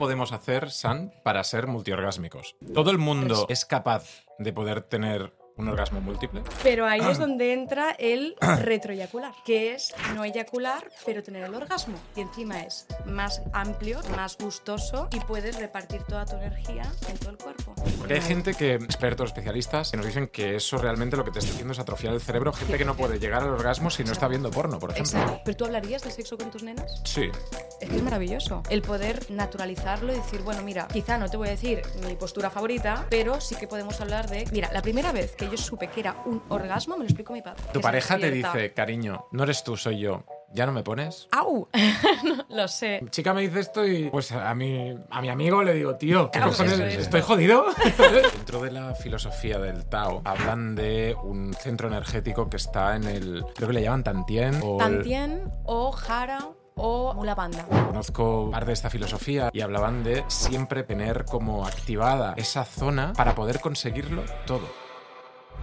podemos hacer, San, para ser multiorgásmicos? ¿Todo el mundo es capaz de poder tener un orgasmo múltiple? Pero ahí es donde entra el retroeyacular, que es no eyacular, pero tener el orgasmo. Y encima es más amplio, más gustoso y puedes repartir toda tu energía en todo el cuerpo. Porque hay gente que, expertos, especialistas, que nos dicen que eso realmente lo que te está haciendo es atrofiar el cerebro. Gente que no puede llegar al orgasmo si no está viendo porno, por ejemplo. Exacto. ¿Pero tú hablarías de sexo con tus nenas? Sí. Es que es maravilloso. El poder naturalizarlo y decir, bueno, mira, quizá no te voy a decir mi postura favorita, pero sí que podemos hablar de. Mira, la primera vez que yo supe que era un orgasmo me lo explicó mi padre. Tu pareja te dice, cariño, no eres tú, soy yo. ¿Ya no me pones? ¡Au! No, lo sé. Chica me dice esto y pues a mi, a mi amigo le digo, tío, ¿qué cojones? es. ¿Estoy jodido? Dentro de la filosofía del Tao hablan de un centro energético que está en el, creo que le llaman Tantien. O el- Tantien o Jara o Mulabanda. Conozco parte de esta filosofía y hablaban de siempre tener como activada esa zona para poder conseguirlo todo.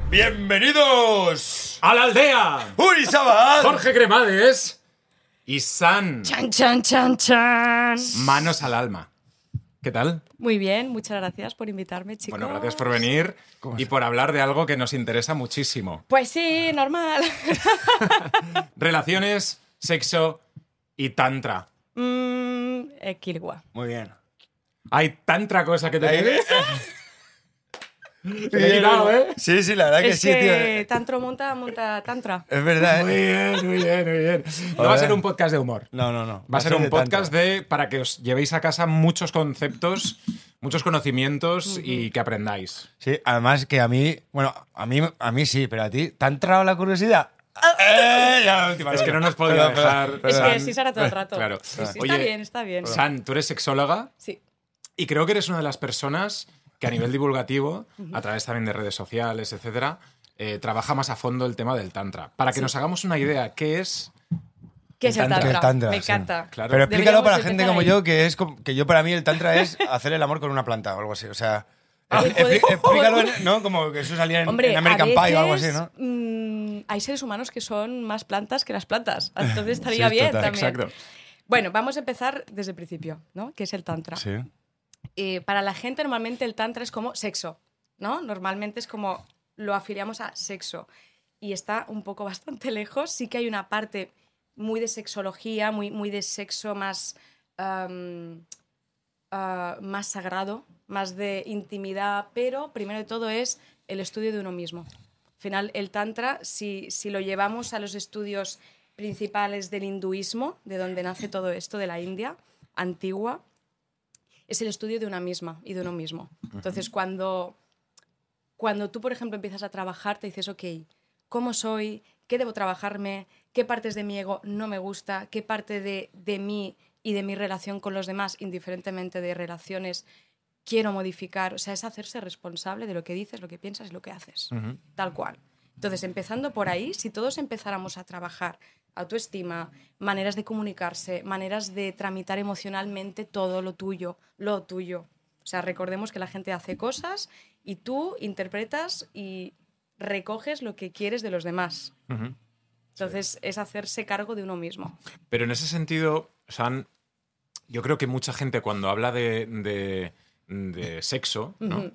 ¡Bienvenidos! ¡A la aldea! ¡Uri Sabal! Jorge Cremades y San. ¡Chan, chan, chan, chan! Manos al alma. ¿Qué tal? Muy bien, muchas gracias por invitarme, chicos. Bueno, gracias por venir y por hablar de algo que nos interesa muchísimo. Pues sí, normal. Relaciones, sexo y tantra. Mmm. Muy bien. Hay tanta cosa que te Ahí- quitado, ¿eh? Sí, sí, la verdad que es sí, que tío. tantro monta, monta tantra. Es verdad, Muy ¿eh? bien, muy bien, muy bien. No va a ser un podcast de humor. No, no, no. Va a ser un de podcast tanto. de para que os llevéis a casa muchos conceptos, muchos conocimientos y que aprendáis. Sí, además que a mí, bueno, a mí, a mí sí, pero a ti, ¿te ha entrado la curiosidad? Eh, ya la última, Es que no nos perdón, dejar. perdón. Es que sí será todo el rato. Claro. Sí, sí, Oye, está bien, está bien. San, tú eres sexóloga Sí. y creo que eres una de las personas que a nivel divulgativo, a través también de redes sociales, etcétera, eh, trabaja más a fondo el tema del tantra. Para que nos hagamos una idea, ¿qué es? ¿Qué es el tantra. tantra? El tantra, Me sí. encanta. Claro. Pero explícalo Deberíamos para gente como ahí. yo, que es como- que yo para mí el tantra es hacer el amor con una planta o algo así. O sea, Ah, explícalo, en- ¿no? Como que eso salía en, Hombre, en American Pie o algo así, ¿no? mm, hay seres humanos que son más plantas que las plantas. Entonces estaría Sí, bien total. también. Exacto. Bueno, vamos a empezar desde el principio, ¿no? ¿Qué es el tantra? Sí. Eh, para la gente normalmente el tantra es como sexo, ¿no? Normalmente es como lo afiliamos a sexo y está un poco bastante lejos. Sí que hay una parte muy de sexología, muy, muy de sexo más, am, ah, más sagrado, más de intimidad, pero primero de todo es el estudio de uno mismo. Al final, el tantra, si, si lo llevamos a los estudios principales del hinduismo, de donde nace todo esto, de la India antigua, es el estudio de una misma y de uno mismo. Entonces, cuando, cuando tú, por ejemplo, empiezas a trabajar, te dices, ok, ¿cómo soy? ¿Qué debo trabajarme? ¿Qué partes de mi ego no me gusta? ¿Qué parte de, de mí y de mi relación con los demás, indiferentemente de relaciones, quiero modificar? O sea, es hacerse responsable de lo que dices, lo que piensas y lo que haces. Tal cual. Entonces, empezando por ahí, si todos empezáramos a trabajar autoestima, maneras de comunicarse, maneras de tramitar emocionalmente todo lo tuyo, lo tuyo. O sea, recordemos que la gente hace cosas y tú interpretas y recoges lo que quieres de los demás. Entonces, es hacerse cargo de uno mismo. Pero en ese sentido, San, yo creo que mucha gente cuando habla de, de- de sexo, ¿no?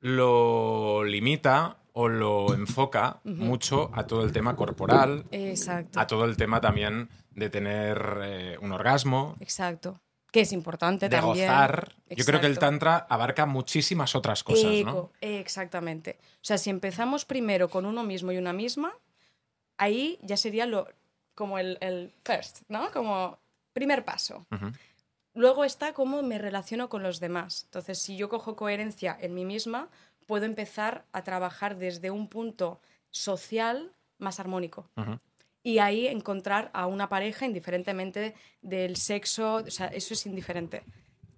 Lo limita o lo enfoca mucho a todo el tema corporal, Exacto. a todo el tema también de tener eh, un orgasmo, Exacto. Que es importante de también. gozar. Yo creo que el tantra abarca muchísimas otras cosas, ¿no? Exactamente. O sea, si empezamos primero con uno mismo y una misma, ahí ya sería lo, como el, el first, ¿no? Como primer paso. Ujú. Luego está cómo me relaciono con los demás. Entonces, si yo cojo coherencia en mí misma, puedo empezar a trabajar desde un punto social más armónico. Y ahí encontrar a una pareja indiferentemente del sexo, o sea, eso es indiferente,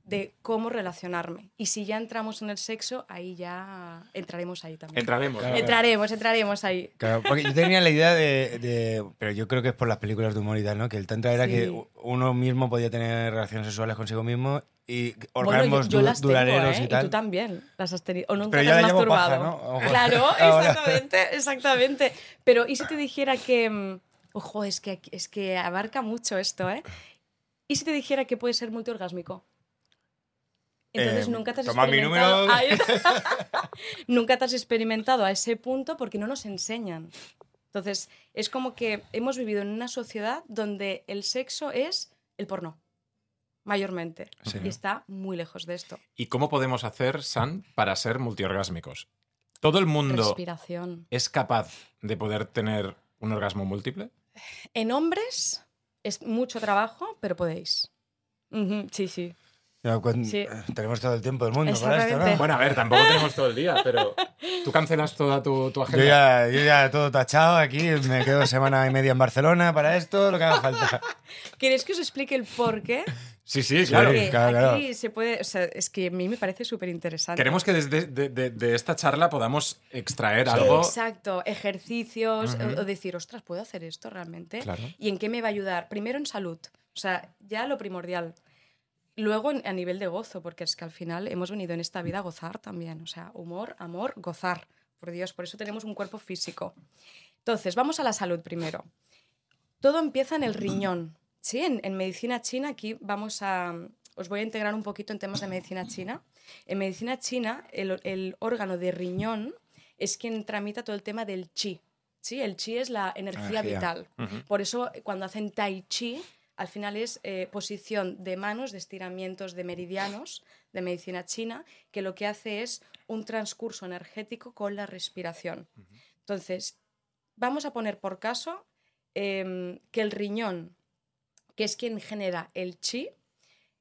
de cómo relacionarme. Y si ya entramos en el sexo, ahí ya entraremos ahí también. Entraremos. ¿no? entraremos, entraremos ahí. Claro, porque yo tenía la idea de, de- Pero yo creo que es por las películas de humor y tal, ¿no? Que el tantra era Sí. que uno mismo podía tener relaciones sexuales consigo mismo y Bueno, orgasmos yo, yo du- las tengo, duraderos ¿eh? y tal. tú también las has tenido. O nunca Pero te yo has masturbado. paja, ¿no? Ojo. Claro, exactamente, exactamente. Pero ¿y si te dijera que... mm, Ojo, es que, es que abarca mucho esto, ¿eh? ¿Y si te dijera que puede ser multiorgásmico? Entonces Eh, nunca te has toma mi experimentado. número. Ahí- nunca te has experimentado a ese punto porque no nos enseñan. Entonces, es como que hemos vivido en una sociedad donde el sexo es el porno, mayormente. Sí. Y está muy lejos de esto. ¿Y cómo podemos hacer, San, para ser multiorgásmicos? ¿Todo el mundo Respiración. es capaz de poder tener un orgasmo múltiple? En hombres es mucho trabajo, pero podéis. Sí, sí. Sí. Tenemos todo el tiempo del mundo para esto. ¿no? Bueno, a ver, tampoco tenemos todo el día, pero tú cancelas toda tu, tu Yo agenda. ya, yo ya todo tachado aquí, me quedo semana y media en Barcelona para esto, lo que haga falta. ¿Queréis que os explique el por qué? Sí, sí, claro. Porque claro, aquí se puede. O sea, es que a mí me parece súper interesante. Queremos que desde de, de- de esta charla podamos extraer algo. Exacto, ejercicios, o- o decir, ostras, ¿puedo hacer esto realmente? Claro. ¿Y en qué me va a ayudar? Primero en salud, o sea, ya lo primordial. Luego a nivel de gozo, porque es que al final hemos venido en esta vida a gozar también, o sea, humor, amor, gozar, por Dios, por eso tenemos un cuerpo físico. Entonces, vamos a la salud primero. Todo empieza en el riñón, ¿sí? En, en medicina china, aquí vamos a... Os voy a integrar un poquito en temas de medicina china. En medicina china, el, el órgano de riñón es quien tramita todo el tema del chi. ¿sí? El chi es la energía, Energía. vital. Por eso, cuando hacen tai chi, al final es eh, posición de manos, de estiramientos de meridianos de medicina china, que lo que hace es un transcurso energético con la respiración. Entonces, vamos a poner por caso em, que el riñón, que es quien genera el chi,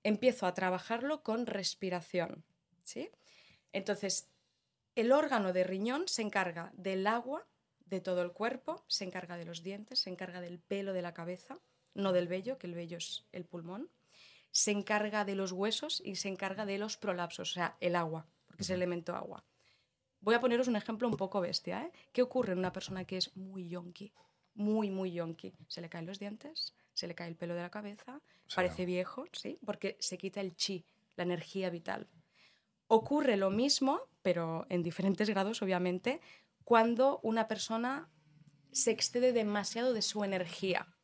empiezo a trabajarlo con respiración. ¿sí? Entonces, el órgano de riñón se encarga del agua de todo el cuerpo, se encarga de los dientes, se encarga del pelo de la cabeza, no del vello, que el vello es el pulmón, se encarga de los huesos y se encarga de los prolapsos, o sea, el agua, porque es el elemento agua. Voy a poneros un ejemplo un poco bestia. ¿eh? ¿Qué ocurre en una persona que es muy yonki? Muy, muy yonki. Se le caen los dientes, se le cae el pelo de la cabeza, parece viejo, ¿sí? Porque se quita el chi, la energía vital. Ocurre lo mismo, pero en diferentes grados, obviamente, cuando una persona se excede demasiado de su energía,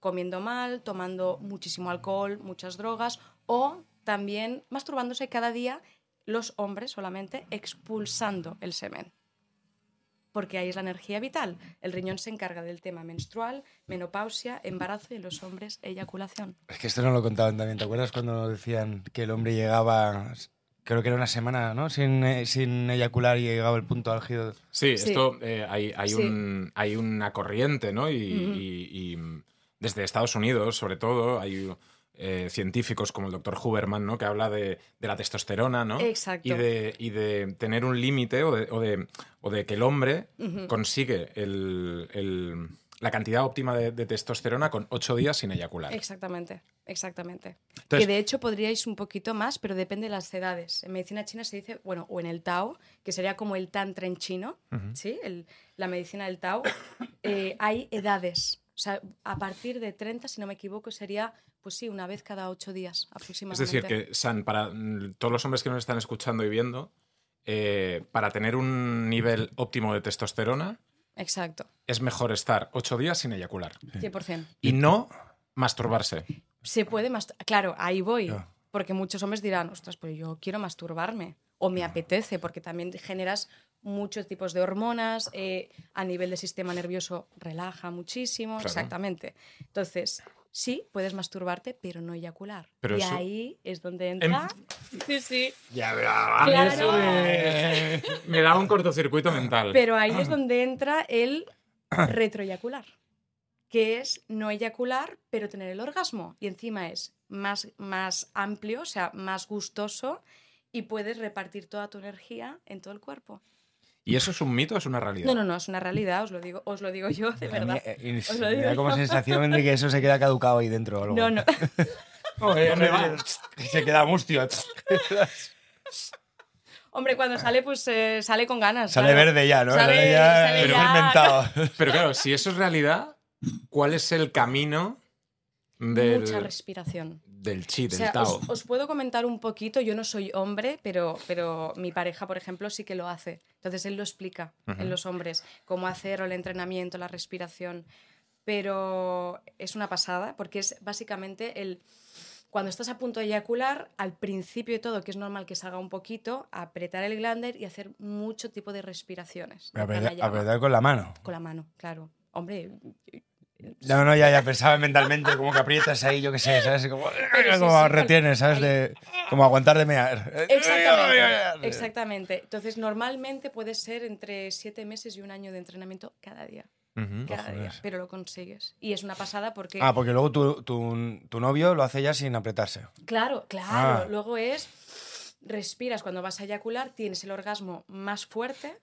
Comiendo mal, tomando muchísimo alcohol, muchas drogas o también masturbándose cada día los hombres solamente expulsando el semen. Porque ahí es la energía vital. El riñón se encarga del tema menstrual, menopausia, embarazo y en los hombres eyaculación. Es que esto no lo contaban también, ¿te acuerdas cuando decían que el hombre llegaba, creo que era una semana, ¿no? Sin, eh, sin eyacular y llegaba el punto álgido. Sí, Sí. esto eh, hay, hay, Sí. un, hay una corriente, ¿no? Y, y- y, desde Estados Unidos, sobre todo, hay eh, científicos como el doctor Huberman, ¿no? Que habla de, de la testosterona, ¿no? Exacto. Y de, y de tener un límite o de, o, de, o de que el hombre Ujú. consigue el- el- la cantidad óptima de, de testosterona con ocho días sin eyacular. Exactamente, exactamente. Entonces- que de hecho podríais un poquito más, pero depende de las edades. En medicina china se dice, bueno, o en el Tao, que sería como el Tantra en chino, ¿sí? El- la medicina del Tao, eh, hay edades. O sea, a partir de 30, si no me equivoco, sería, pues sí, una vez cada ocho días Es aproximadamente. decir, que, San, para mm, todos los hombres que nos están escuchando y viendo, eh, para tener un nivel óptimo de testosterona, Exacto, es mejor estar ocho días sin eyacular. 100%. Y no masturbarse. Se puede más. Claro, ahí voy. Porque muchos hombres dirán, ostras, pues yo quiero masturbarme. O me apetece, porque también generas muchos tipos de hormonas. eh, a nivel del sistema nervioso relaja muchísimo. Claro. Exactamente. Entonces, sí, puedes masturbarte, pero no eyacular. Pero y eso- ahí es donde entra. Sí, sí. Ya, Claro. eso me, me da un cortocircuito mental. Pero ahí es donde entra el retroeyacular, que es no eyacular, pero tener el orgasmo. Y encima es más, más amplio, o sea, más gustoso y puedes repartir toda tu energía en todo el cuerpo. ¿Y eso es un mito o es una realidad? No, no, no, es una realidad, os lo digo, os lo digo yo, de A mí, verdad. eh, y Os lo me da como yo. sensación de que eso se queda caducado ahí dentro. o algo. No, no. Se queda mustio. Hombre, cuando sale, pues eh, sale con ganas. Sale claro. verde ya, ¿no? Sale- Sale ya, sale pero ya- fermentado. Pero claro, si eso es realidad, ¿cuál es el camino del, Mucha respiración. del chi, O del sea, Tao? os, os puedo comentar un poquito, yo no soy hombre, pero, pero mi pareja, por ejemplo, sí que lo hace. Entonces él lo explica en los hombres, cómo hacer el entrenamiento, la respiración. Pero es una pasada, porque es básicamente el cuando estás a punto de eyacular, al principio de todo, que es normal que salga un poquito, apretar el glánder y hacer mucho tipo de respiraciones. de Apretar, apretar con la mano. Con la mano, claro. Hombre, No, no, ya, ya pensaba mentalmente como que aprietas ahí, yo qué sé, ¿sabes? Como, sí, como sí, retienes, ¿sabes? De, como aguantar de mear. Exactamente, exactamente. Entonces, normalmente puede ser entre siete meses y un año de entrenamiento cada día. Cada día, pero lo consigues. Y es una pasada porque... Ah, porque luego tu, tu, tu novio lo hace ya sin apretarse. Claro, claro. Ah. Luego es, respiras cuando vas a eyacular, tienes el orgasmo más fuerte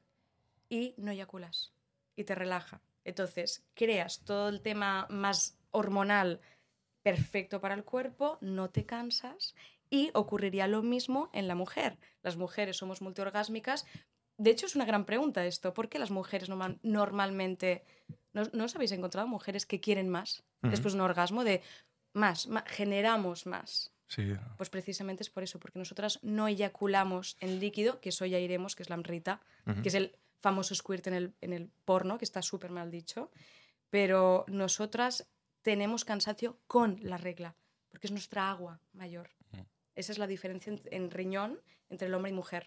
y no eyaculas. Y te relaja. Entonces, creas todo el tema más hormonal perfecto para el cuerpo, no te cansas y ocurriría lo mismo en la mujer. Las mujeres somos multiorgásmicas. De hecho, es una gran pregunta esto. ¿Por qué las mujeres normal- normalmente... ¿No, no os habéis encontrado mujeres que quieren más Ujú. después de un orgasmo? De más, ma- generamos más. Sí. Pues precisamente es por eso, porque nosotras no eyaculamos en líquido, que eso ya iremos, que es la amrita, que es el famoso squirt en el, en el porno, que está súper mal dicho. Pero nosotras tenemos cansancio con la regla, porque es nuestra agua mayor. Esa es la diferencia en, en riñón entre el hombre y mujer.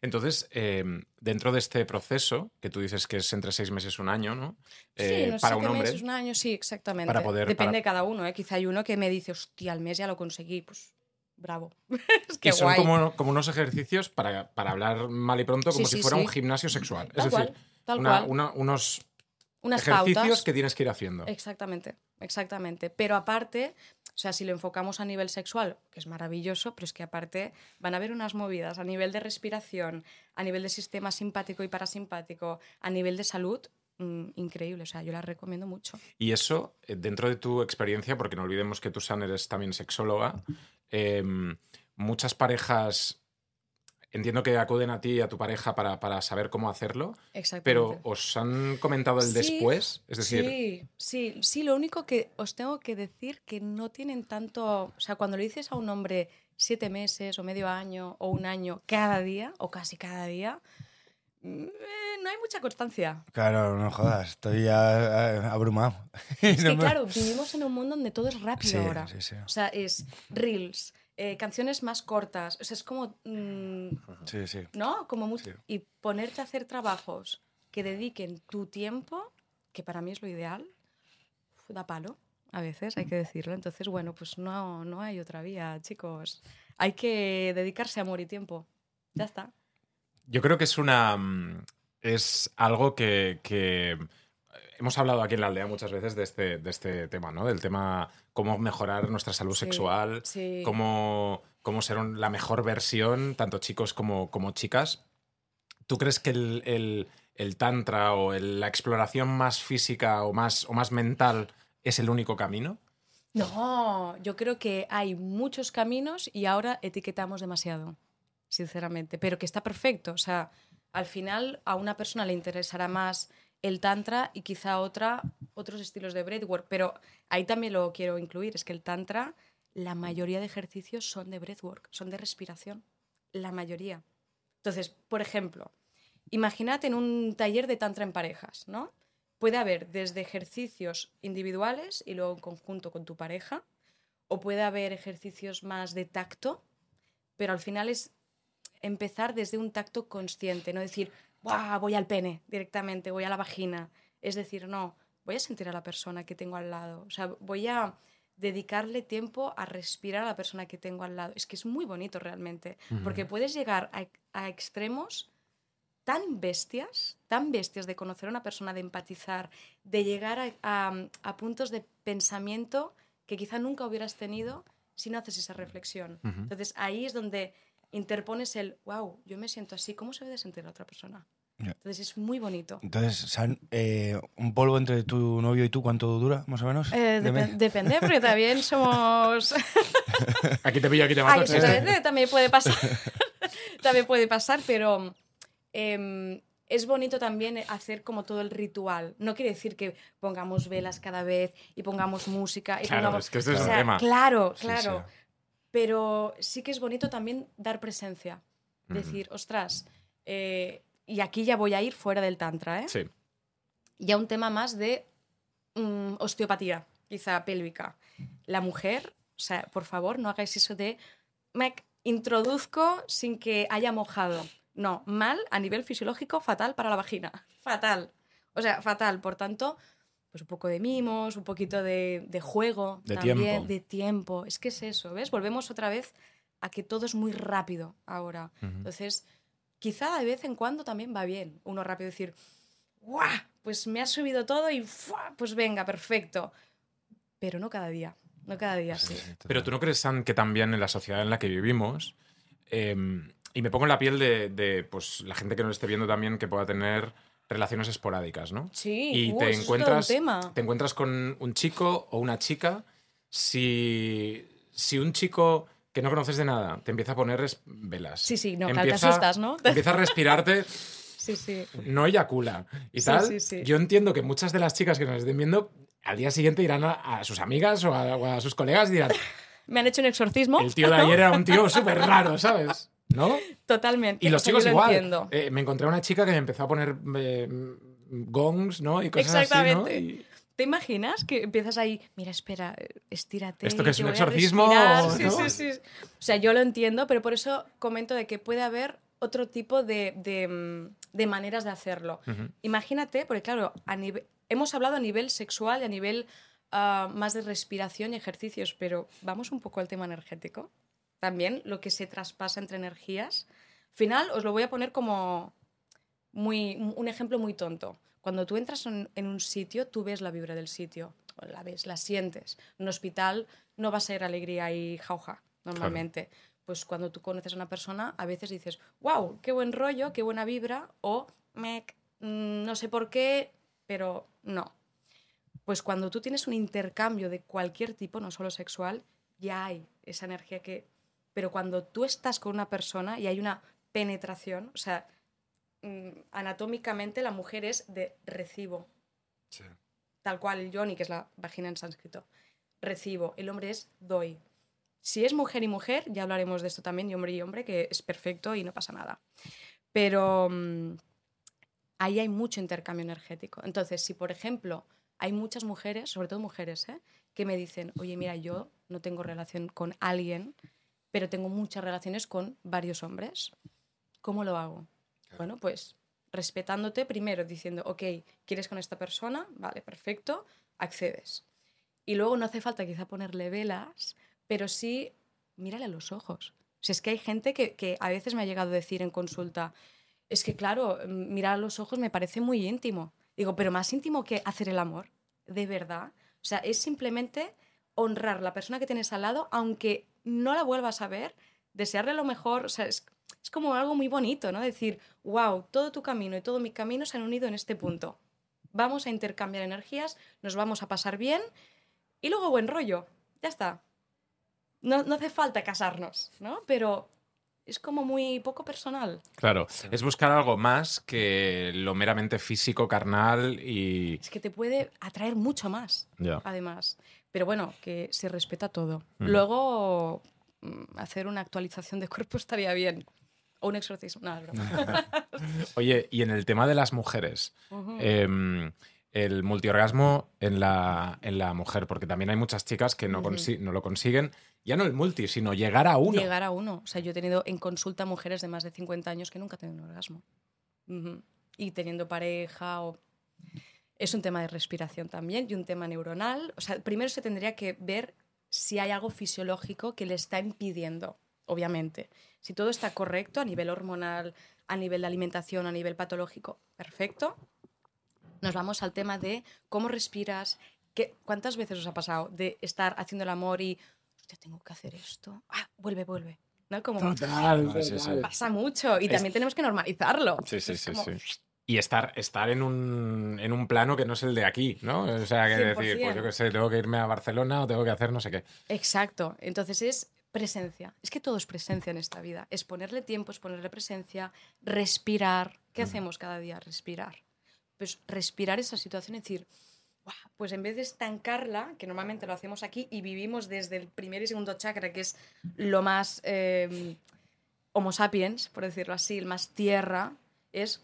Entonces, eh, dentro de este proceso, que tú dices que es entre seis meses y un año, ¿no? Eh, sí, unos para un hombre. meses, un año, sí, exactamente. Para poder- Depende para- de cada uno, ¿eh? Quizá hay uno que me dice, hostia, al mes ya lo conseguí, pues bravo. es que y son guay. como, como unos ejercicios para, para hablar mal y pronto, como Sí, si fuera sí. un gimnasio sexual. Tal es decir, cual, tal una- cual. una- unos Unas ejercicios pautas. que tienes que ir haciendo. Exactamente, exactamente. Pero aparte, o sea, si lo enfocamos a nivel sexual, que es maravilloso, pero es que aparte van a haber unas movidas a nivel de respiración, a nivel de sistema simpático y parasimpático, a nivel de salud, mm, increíble. O sea, yo la recomiendo mucho. Y eso, eh, dentro de tu experiencia, porque no olvidemos que tú, San, eres también sexóloga, em, muchas parejas, entiendo que acuden a ti y a tu pareja para, para saber cómo hacerlo, pero ¿os han comentado el Sí, después? Es decir, Sí, sí, sí, lo único que os tengo que decir que no tienen tanto, o sea, cuando le dices a un hombre siete meses o medio año o un año cada día o casi cada día, eh, no hay mucha constancia. Claro, no jodas, estoy ya eh, abrumado. Es No que me- claro, vivimos en un mundo donde todo es rápido Sí, ahora. sí, sí. O sea, es reels, eh, canciones más cortas, o sea, es como, mm, Sí, sí. ¿no? Como mucho. Sí. Y ponerte a hacer trabajos que dediquen tu tiempo, que para mí es lo ideal, da palo a veces, hay que decirlo. Entonces, bueno, pues no, no hay otra vía, chicos. Hay que dedicarse amor y tiempo. Ya está. Yo creo que es una. mm, Es algo que, que hemos hablado aquí en la aldea muchas veces de este, de este tema, ¿no? Del tema cómo mejorar nuestra salud Sí, sexual, sí. cómo, cómo ser un- la mejor versión, tanto chicos como, como chicas. ¿Tú crees que el, el- el tantra o el- la exploración más física o más, o más mental es el único camino? No, yo creo que hay muchos caminos y ahora etiquetamos demasiado, sinceramente, pero que está perfecto. O sea, al final a una persona le interesará más el tantra y quizá otros estilos de breathwork, pero ahí también lo quiero incluir, es que el tantra, la mayoría de ejercicios son de breathwork, son de respiración, la mayoría. Entonces, por ejemplo, imagínate en un taller de tantra en parejas, ¿no? Puede haber desde ejercicios individuales y luego en conjunto con tu pareja, o puede haber ejercicios más de tacto, pero al final es empezar desde un tacto consciente, no decir, "Buah, voy al pene directamente, voy a la vagina. Es decir, no, voy a sentir a la persona que tengo al lado. O sea, voy a dedicarle tiempo a respirar a la persona que tengo al lado. Es que es muy bonito realmente, porque puedes llegar a, a extremos tan bestias, tan bestias de conocer a una persona, de empatizar, de llegar a, a- a puntos de pensamiento que quizá nunca hubieras tenido si no haces esa reflexión. Ujú. Entonces ahí es donde interpones el, wow, yo me siento así, ¿cómo se debe sentir la otra persona? Entonces es muy bonito. Entonces, San, eh, un polvo entre tu novio y tú, ¿cuánto dura, más o menos? Eh, De depe- media. depende, porque también somos... Aquí te pillo, aquí te mato. Ay, sí, sí. depende, también puede pasar. también puede pasar, pero em, es bonito también hacer como todo el ritual. No quiere decir que pongamos velas cada vez y pongamos música. Y Claro, pongamos- es que este es o el sea, tema. Claro, Sí, claro. sí. Pero sí que es bonito también dar presencia. Decir, ostras, eh, y aquí ya voy a ir fuera del tantra, ¿eh? Sí. ya un tema más de mm, osteopatía, quizá pélvica. La mujer O sea, por favor, no hagáis eso de me introduzco sin que haya mojado. No, mal a nivel fisiológico, fatal para la vagina. Fatal. O sea, fatal. Por tanto, pues un poco de mimos, un poquito de, de juego, De también, tiempo. de tiempo. Es que es eso, ¿ves? Volvemos otra vez a que todo es muy rápido ahora. Entonces, quizá de vez en cuando también va bien uno rápido decir, ¡guau! Pues me ha subido todo y ¡fua! pues venga, perfecto. Pero no cada día, no cada día, sí. Pero tú no crees, San, que también en la sociedad en la que vivimos, eh, y me pongo en la piel de, de, pues, la gente que nos esté viendo también que pueda tener relaciones esporádicas, ¿no? Sí, y uh, te eso es todo un encuentras, tema. te encuentras con un chico o una chica, si, si un chico que no conoces de nada te empieza a poner velas. Sí, sí, no, claro, te empieza, asustas, ¿no? Empieza a respirarte, Sí, sí. no eyacula y Sí, tal. sí, sí. Yo entiendo que muchas de las chicas que nos estén viendo al día siguiente irán a, a sus amigas o a, o a sus colegas y dirán, Me han hecho un exorcismo. el tío de ayer era un tío súper raro, ¿sabes? ¿No? Totalmente. Y los chicos lo igual. Eh, me encontré una chica que me empezó a poner eh, gongs, ¿no? Y cosas Exactamente. así, ¿no? Y- ¿Te imaginas que empiezas ahí, mira, espera, estírate? ¿Esto qué es un exorcismo respirar"? o Sí, no? sí, sí. O sea, yo lo entiendo, pero por eso comento de que puede haber otro tipo de, de, mm, de maneras de hacerlo. Imagínate, porque claro, a nive- hemos hablado a nivel sexual y a nivel ah, más de respiración y ejercicios, pero vamos un poco al tema energético. También lo que se traspasa entre energías. Final, os lo voy a poner como muy, un ejemplo muy tonto. Cuando tú entras en, en un sitio, tú ves la vibra del sitio, o la ves, la sientes. En un hospital no va a ser alegría y jauja, normalmente. Pues cuando tú conoces a una persona, a veces dices, wow, qué buen rollo, qué buena vibra, o mec, mm, no sé por qué, pero no. Pues cuando tú tienes un intercambio de cualquier tipo, no solo sexual, ya hay esa energía que... Pero cuando tú estás con una persona y hay una penetración, o sea, mm, anatómicamente la mujer es de recibo, tal cual el yoni, que es la vagina en sánscrito. Recibo, el hombre es doy. Si es mujer y mujer, ya hablaremos de esto también, y hombre y hombre, que es perfecto y no pasa nada. Pero mm, ahí hay mucho intercambio energético. Entonces, si por ejemplo hay muchas mujeres, sobre todo mujeres, ¿eh? que me dicen, oye, mira, yo no tengo relación con alguien, pero tengo muchas relaciones con varios hombres, ¿cómo lo hago? Bueno, pues respetándote primero, diciendo, ok, ¿quieres con esta persona? Vale, perfecto, accedes. Y luego no hace falta quizá ponerle velas, pero sí mírale a los ojos. O sea, es que hay gente que, que a veces me ha llegado a decir en consulta, es que claro, mm, mirar a los ojos me parece muy íntimo. Digo, pero más íntimo que hacer el amor, de verdad. O sea, es simplemente honrar la persona que tienes al lado, aunque no la vuelvas a ver, desearle lo mejor. O sea, es, es como algo muy bonito, ¿no? Decir, wow, todo tu camino y todo mi camino se han unido en este punto. Vamos a intercambiar energías, nos vamos a pasar bien y luego buen rollo. Ya está. No, no hace falta casarnos, ¿no? Pero es como muy poco personal. Claro, es buscar algo más que lo meramente físico, carnal y... Es que te puede atraer mucho más, Ya. además. Pero bueno, que se respeta todo. Luego, mm, hacer una actualización de cuerpo estaría bien. O un exorcismo. No, es broma. Oye, y en el tema de las mujeres, Ujú. em, el multiorgasmo en la, en la mujer, porque también hay muchas chicas que no, consi- no lo consiguen, ya no el multi, sino llegar a uno. Llegar a uno. O sea, yo he tenido en consulta mujeres de más de 50 años que nunca han tenido un orgasmo. Y teniendo pareja o... Es un tema de respiración también y un tema neuronal. O sea, primero se tendría que ver si hay algo fisiológico que le está impidiendo, obviamente. Si todo está correcto a nivel hormonal, a nivel de alimentación, a nivel patológico, perfecto. Nos vamos al tema de cómo respiras. ¿Qué, ¿Cuántas veces os ha pasado de estar haciendo el amor y, hostia, tengo que hacer esto? Ah, vuelve, vuelve. ¿No? Como Total, sí, sí. pasa mucho y Es- también tenemos que normalizarlo. Sí, sí, Es sí, como- sí. Y estar, estar en, un, en un plano que no es el de aquí, ¿no? O sea, que decir, pues 100%. yo qué sé, tengo que irme a Barcelona o tengo que hacer no sé qué. Exacto. Entonces es presencia. Es que todo es presencia en esta vida. Es ponerle tiempo, es ponerle presencia, respirar. ¿Qué hacemos cada día? Respirar. Pues respirar esa situación y decir, "Buah, pues en vez de estancarla, que normalmente lo hacemos aquí y vivimos desde el primer y segundo chakra, que es lo más eh, homo sapiens, por decirlo así, el más tierra, es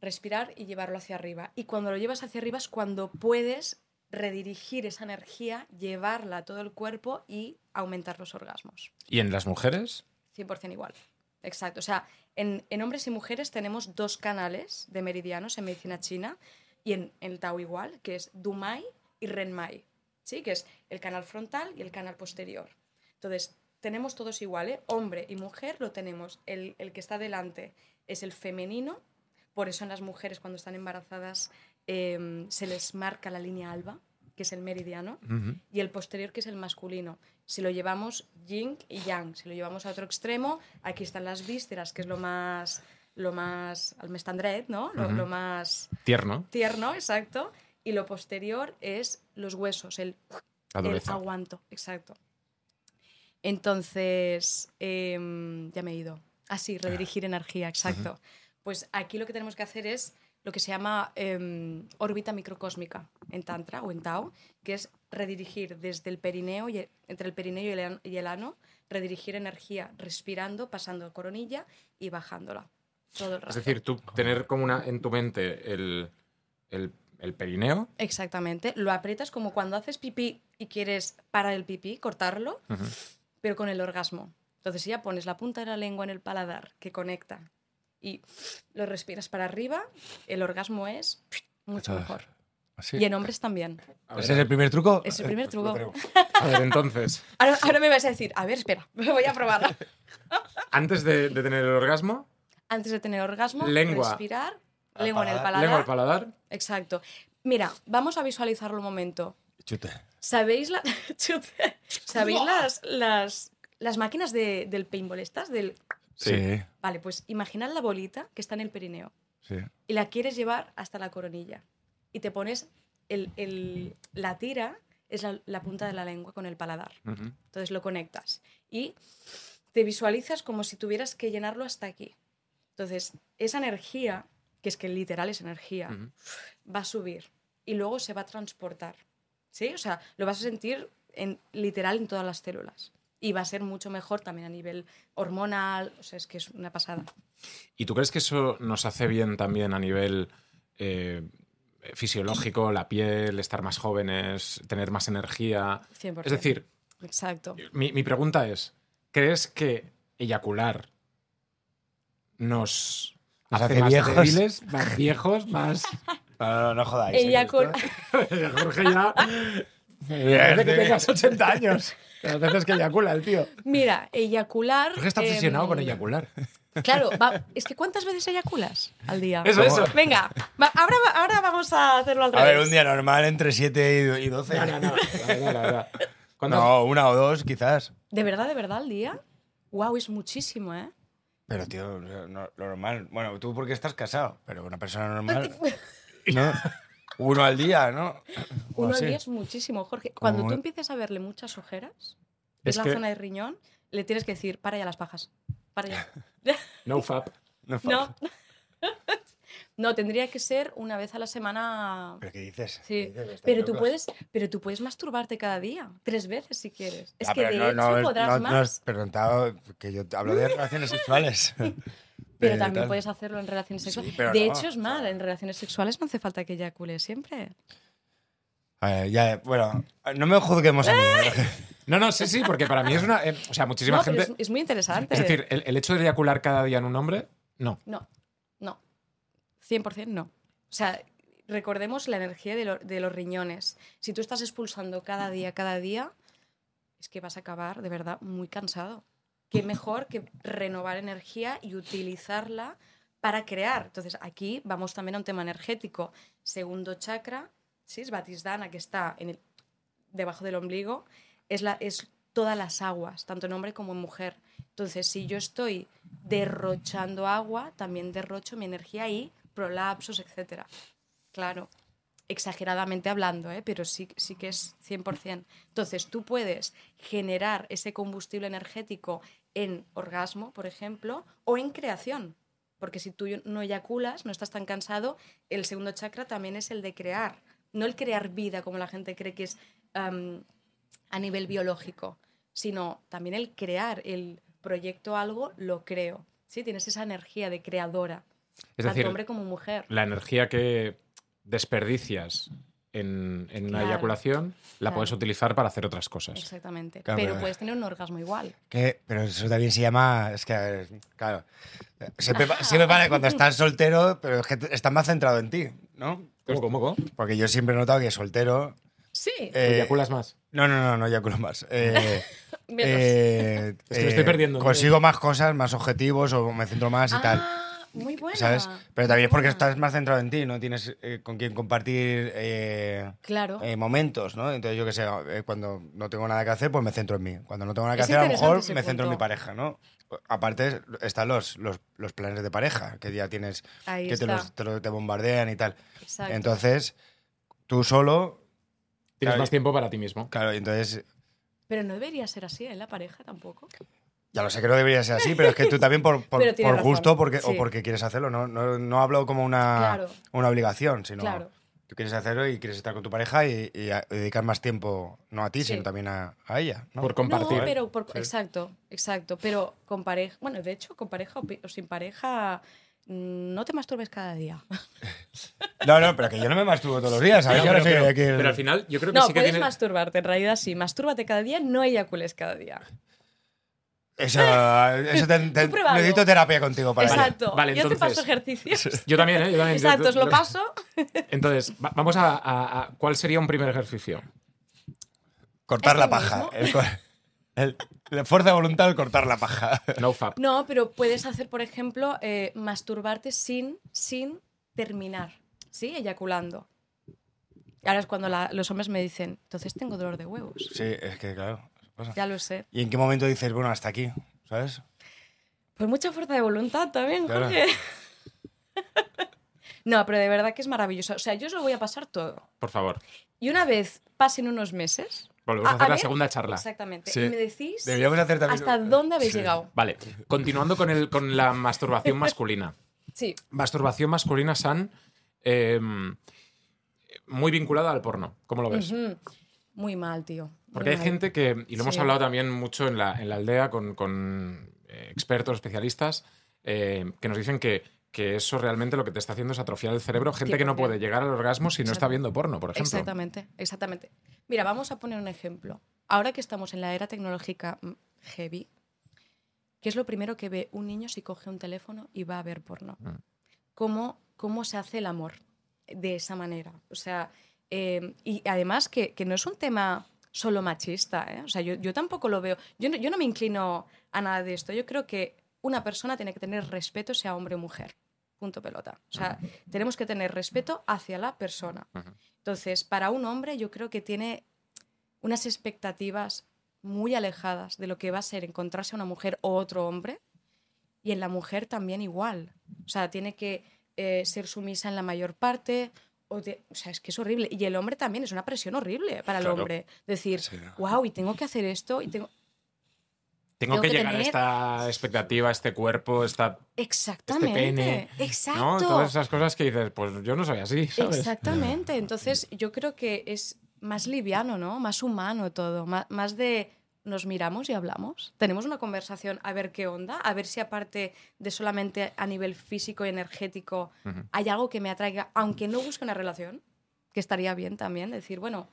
respirar y llevarlo hacia arriba. Y cuando lo llevas hacia arriba es cuando puedes redirigir esa energía, llevarla a todo el cuerpo y aumentar los orgasmos. ¿Y en las mujeres? 100% igual. Exacto. O sea, en, en hombres y mujeres tenemos dos canales de meridianos en medicina china y en, en el Tao igual, que es Dumai y Renmai, ¿sí? que es el canal frontal y el canal posterior. Entonces, tenemos todos iguales, hombre y mujer lo tenemos. El, el que está delante es el femenino, por eso en las mujeres cuando están embarazadas eh, se les marca la línea alba, que es el meridiano, y el posterior, que es el masculino. Si lo llevamos yin y yang, si lo llevamos a otro extremo, aquí están las vísceras, que es lo más, lo más, al mestandret, ¿no? Lo, más Tierno. tierno, exacto. Y lo posterior es los huesos, el, aguanto, exacto. Entonces, em, ya me he ido. Ah, sí, redirigir energía, exacto. Pues aquí lo que tenemos que hacer es lo que se llama em, órbita microcósmica en Tantra o en Tao, que es redirigir desde el perineo, y entre el perineo y el, ano, redirigir energía respirando, pasando a coronilla y bajándola. Todo el rato. Es decir, tú tener como una en tu mente el, el, el perineo. Exactamente. Lo aprietas como cuando haces pipí y quieres parar el pipí, cortarlo, pero con el orgasmo. Entonces ya pones la punta de la lengua en el paladar que conecta y lo respiras para arriba, el orgasmo es mucho Ah, mejor. Y en hombres también. Ver, ¿Ese es el primer truco? Es el primer lo truco. a ver, entonces, Ahora, ahora me vas a decir, a ver, espera, me voy a probar. antes de, de tener el orgasmo, Antes de tener orgasmo, Lengua. respirar, Al lengua en el paladar. paladar. lengua al paladar. Exacto. Mira, vamos a visualizarlo un momento. Chute. ¿Sabéis, la... Chute. ¿Sabéis las, las, las máquinas de- del paintball estas? Del... Sí. Sí, Vale, pues imaginad la bolita que está en el perineo sí. y la quieres llevar hasta la coronilla. Y te pones el, el- la tira, es la, la punta de la lengua con el paladar. Ujú. Entonces lo conectas y te visualizas como si tuvieras que llenarlo hasta aquí. Entonces, esa energía, que es que literal es energía, va a subir y luego se va a transportar. ¿Sí? O sea, lo vas a sentir en, literal en todas las células. Y va a ser mucho mejor también a nivel hormonal. O sea, es que es una pasada. ¿Y tú crees que eso nos hace bien también a nivel eh, fisiológico, la piel, estar más jóvenes, tener más energía? 100%. Es decir, Exacto. mi, mi pregunta es, ¿crees que eyacular nos, Nos hace, hace más viejos? débiles, más viejos, más... No, no, no jodáis. ¿eh? Eyacul- Jorge ya... Parece que tengas 80 años. Las veces que eyacula el tío. Mira, eyacular. Jorge está obsesionado em, con eyacular. Claro, va- es que ¿cuántas veces eyaculas al día? Eso, eso. Venga, va- ahora, ahora vamos a hacerlo al A revés. ver, un día normal entre 7 y 12. No, no, no. La verdad, la verdad. ¿Cuántas- No, una o dos quizás. ¿De verdad, de verdad al día? Wow, es muchísimo, ¿eh? Pero, tío, no- lo normal. Bueno, tú porque estás casado, pero una persona normal. ¿no? Uno al día, ¿no? Uno así. al día es muchísimo, Jorge. Cuando tú empieces a verle muchas ojeras, Es es la que- zona de riñón, le tienes que decir, para ya las pajas. Para ya. No fap. No, no. no, tendría que ser una vez a la semana. ¿Pero qué dices? Sí, ¿Qué dices? Estáis pero tú, puedes, pero tú puedes masturbarte cada día, tres veces si quieres. Es que de pero hecho no, no, podrás no, no más. has preguntado que yo hablo de relaciones sexuales. Pero De también puedes hacerlo en relaciones sexuales. de no, hecho, es mal, en relaciones sexuales no hace falta que eyacule siempre. Eh, ya, bueno, no me juzguemos a mí. ¿eh? No, no, sí, sí, porque para mí es una. eh, o sea, muchísima No, gente. es, es muy interesante. Es decir, el, el hecho de eyacular cada día en un hombre, no. No, no. 100% no. O sea, recordemos la energía de, lo- de los riñones. Si tú estás expulsando cada día, cada día, es que vas a acabar de verdad muy cansado. Qué mejor que renovar energía y utilizarla para crear. Entonces, aquí vamos también a un tema energético. Segundo chakra, ¿sí? es Batisdana, que está en el- debajo del ombligo, es, la, es todas las aguas, tanto en hombre como en mujer. Entonces, si yo estoy derrochando agua, también derrocho mi energía y prolapsos, etc. Claro, exageradamente hablando, ¿eh? pero sí, sí que es 100%. Entonces, tú puedes generar ese combustible energético en orgasmo, por ejemplo, o en creación. Porque si tú no eyaculas, no estás tan cansado, el segundo chakra también es el de crear. No el crear vida, como la gente cree que es a nivel biológico, sino también el crear, el proyecto algo, lo creo. ¿Sí? Tienes esa energía de creadora, Es tanto decir, hombre como mujer. la energía que desperdicias en, en una Claro. eyaculación, la Claro. puedes utilizar para hacer otras cosas. Exactamente. Claro, pero pero- puedes tener un orgasmo igual. Que, pero eso también se llama. Es que, a ver, claro. Siempre, siempre vale cuando estás soltero, pero es que estás más centrado en ti, ¿no? ¿Cómo, cómo, cómo? Porque yo siempre he notado que soltero. Sí. eh, ¿Eyaculas más? no, no, no, no eyaculo más. Eh, Menos. eh, Es que me estoy eh, perdiendo. Consigo más cosas, más objetivos, o me centro más y tal. Muy buena. ¿Sabes? Pero también es porque estás más centrado en ti, no tienes eh, con quien compartir eh, Claro. eh, momentos, ¿no? Entonces, yo qué sé, eh, cuando no tengo nada que hacer, pues me centro en mí. Cuando no tengo nada que Es hacer, a lo mejor me centro en mi pareja, ¿no? Aparte, están los, los, los planes de pareja, que ya tienes, Ahí que te, los, te, bombardean y tal. Exacto. Entonces, tú solo, Tienes Claro. más tiempo para ti mismo. claro, entonces, Pero no debería ser así en la pareja tampoco. Ya lo sé que no debería ser así, pero es que tú también por, por, razón, gusto porque, o porque quieres hacerlo, no, no, no hablo como una, Claro. una obligación, sino... Claro. Tú quieres hacerlo y quieres estar con tu pareja y, dedicar más tiempo, no a ti, Sí. sino también a, a ella. ¿no? Por compartir. No, pero por- Sí. exacto, exacto. Pero con pareja, bueno, de hecho, con pareja o, sin pareja, mm, no te masturbes cada día. No, no, pero que yo no me masturbo todos los días, ¿sabes? No, pero, pero- pero al final, yo creo que No, sí que puedes tiene. masturbarte, en realidad sí. Mastúrbate cada día, no eyacules cada día. Eso, eso te- te- necesito terapia contigo para Exacto. vale, Yo te entonces- paso ejercicios. Yo también, ¿eh? Yo también. Exacto, os lo paso. Entonces, va- vamos a, a- a- ¿Cuál sería un primer ejercicio? cortar la ¿Esto paja. El, el- la fuerza de voluntad al cortar la paja. No fap. No, pero puedes hacer, por ejemplo, eh, masturbarte sin, sin terminar, ¿sí? Eyaculando. Y ahora es cuando la- los hombres me dicen, entonces tengo dolor de huevos. Sí, es que claro. Pasa. Ya lo sé. ¿Y en qué momento dices, bueno, hasta aquí? ¿Sabes? Pues mucha fuerza de voluntad también, Claro. Jorge. no, pero de verdad que es maravilloso. O sea, yo os lo voy a pasar todo. Por favor. Y una vez pasen unos meses. Volvemos a, A- hacer a la ver, segunda charla. Exactamente. Sí. Y me decís Deberíamos hacer también. hasta dónde habéis Sí. llegado. Vale, continuando con, el, con la masturbación masculina. Sí. Masturbación masculina, San, eh, muy vinculada al porno. ¿Cómo lo ves? Muy mal, tío. Porque hay gente que, y lo hemos hablado también mucho en la, en la aldea con, con, eh, expertos, especialistas, eh, que nos dicen que, que eso realmente lo que te está haciendo es atrofiar el cerebro. Gente que no 100%. puede llegar al orgasmo si no está viendo porno, por ejemplo. Exactamente, exactamente. Mira, vamos a poner un ejemplo. Ahora que estamos en la era tecnológica mm, heavy, ¿qué es lo primero que ve un niño si coge un teléfono y va a ver porno? Mm. ¿Cómo, cómo se hace el amor de esa manera? O sea, eh, y además que, que no es un tema solo machista, ¿eh? O sea, yo, yo tampoco lo veo. Yo no, yo no me inclino a nada de esto. Yo creo que una persona tiene que tener respeto, sea hombre o mujer. Punto pelota. O sea, tenemos que tener respeto hacia la persona. Entonces, para un hombre yo creo que tiene unas expectativas muy alejadas de lo que va a ser encontrarse a una mujer o otro hombre. Y en la mujer también igual. O sea, tiene que eh, ser sumisa en la mayor parte. O, o sea, es que es horrible. Y el hombre también es una presión horrible para el Claro. hombre. Decir, Sí. wow, y tengo que hacer esto. Y tengo... Tengo, Tengo que, que llegar a esta expectativa, este cuerpo, esta, Exactamente. pene, Exacto. ¿no? Todas esas cosas que dices, pues yo no soy así, ¿sabes? Exactamente. Entonces, yo creo que es más liviano, ¿no? Más humano todo. ma- Más, de nos miramos y hablamos. Tenemos una conversación a ver qué onda, a ver si aparte de solamente a nivel físico y energético hay algo que me atraiga, aunque no busque una relación, que estaría bien también decir, bueno,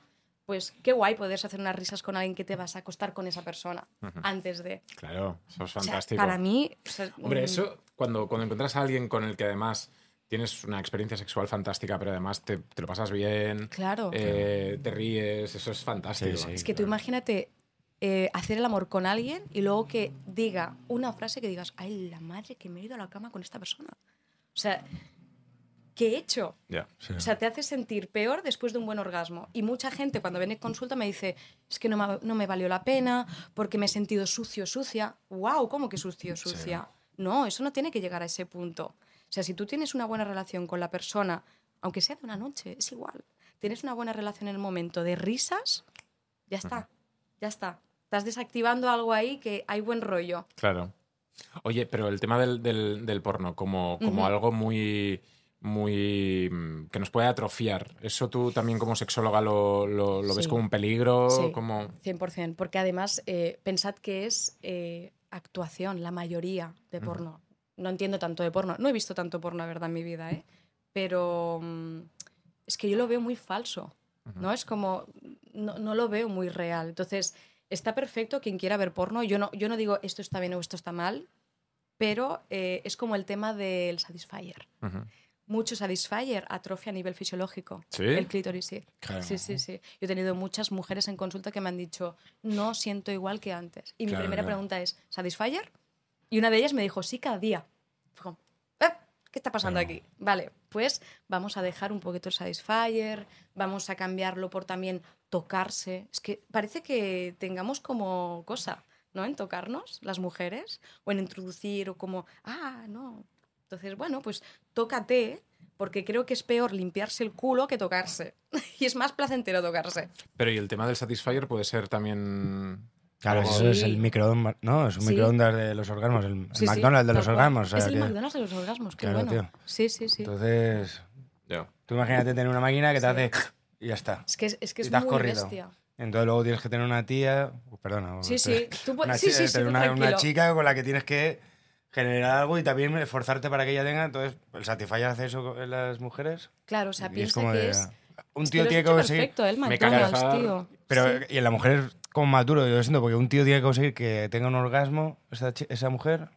pues qué guay poder hacer unas risas con alguien que te vas a acostar con esa persona antes de... Claro, eso es O sea, fantástico. para mí... o sea, Hombre, mm, eso, cuando, cuando encuentras a alguien con el que además tienes una experiencia sexual fantástica, pero además te, te lo pasas bien, Claro. eh, te ríes, eso es fantástico. Sí, sí. Es que tú imagínate eh, hacer el amor con alguien y luego que diga una frase que digas, ay, la madre que me he ido a la cama con esta persona. O sea, ¿qué he hecho? Sí. O sea, te hace sentir peor después de un buen orgasmo. Y mucha gente cuando viene consulta me dice, es que no me, no me valió la pena porque me he sentido sucio, sucia. ¡Wow! ¿Cómo que sucio, sucia? No, eso no tiene que llegar a ese punto. O sea, si tú tienes una buena relación con la persona, aunque sea de una noche, es igual. Tienes una buena relación en el momento de risas, ya está, ya está. Estás desactivando algo ahí que hay buen rollo. Claro. Oye, pero el tema del, del- del porno como, como algo muy muy mm, que nos puede atrofiar. ¿Eso tú también como sexóloga lo, lo- lo ves como un peligro? Sí. Como... 100%, porque además eh, pensad que es eh, actuación, la mayoría de porno. No entiendo tanto de porno, no he visto tanto porno, la verdad, en mi vida, ¿eh? pero mm, es que yo lo veo muy falso. ¿no? Es como, no, no lo veo muy real. Entonces, está perfecto quien quiera ver porno. Yo no, yo no digo esto está bien o esto está mal, pero eh, es como el tema del satisfier. Ujú. Mucho satisfier atrofia a nivel fisiológico. ¿Sí? El clítoris, sí. Claro. Sí, sí, sí. Yo he tenido muchas mujeres en consulta que me han dicho, no siento igual que antes. Y mi primera claro. pregunta es, ¿satisfier? Y una de ellas me dijo, sí, cada día. Fue como, "Eh, ¿Qué está pasando aquí? Vale, pues vamos a dejar un poquito el satisfier, vamos a cambiarlo por también tocarse. Es que parece que tengamos como cosa, ¿no? En tocarnos, las mujeres, o en introducir, o como, ah, no. Entonces, bueno, pues tócate, porque creo que es peor limpiarse el culo que tocarse. y es más placentero tocarse. Pero y el tema del Satisfyer puede ser también. Claro, eso es el microondas, no, es un Sí. microondas de los orgasmos, el, el Sí, sí, McDonald's de los cual. orgasmos. o sea es el que- McDonald's de los orgasmos, qué Claro, bueno. tío. Sí, sí, sí. Entonces, tú imagínate tener una máquina que te Sí. hace y ya está. Es que es, es, que Y es te has muy corrido. bestia. Entonces luego tienes que tener una tía, uh, perdona, Sí, sí. Tú puedes- una, sí, sí, tener una, chica con la que tienes que generar algo y también esforzarte para que ella tenga. Entonces, el Satisfyer hace eso en las mujeres. Claro, o sea, y es piensa como que de, es... un es tío tiene que conseguir. Perfecto, el Mecanizar- McDonald's, tío. Pero Sí. y en la mujer es como más duro, yo lo siento, porque un tío tiene que conseguir que tenga un orgasmo, esa, esa mujer,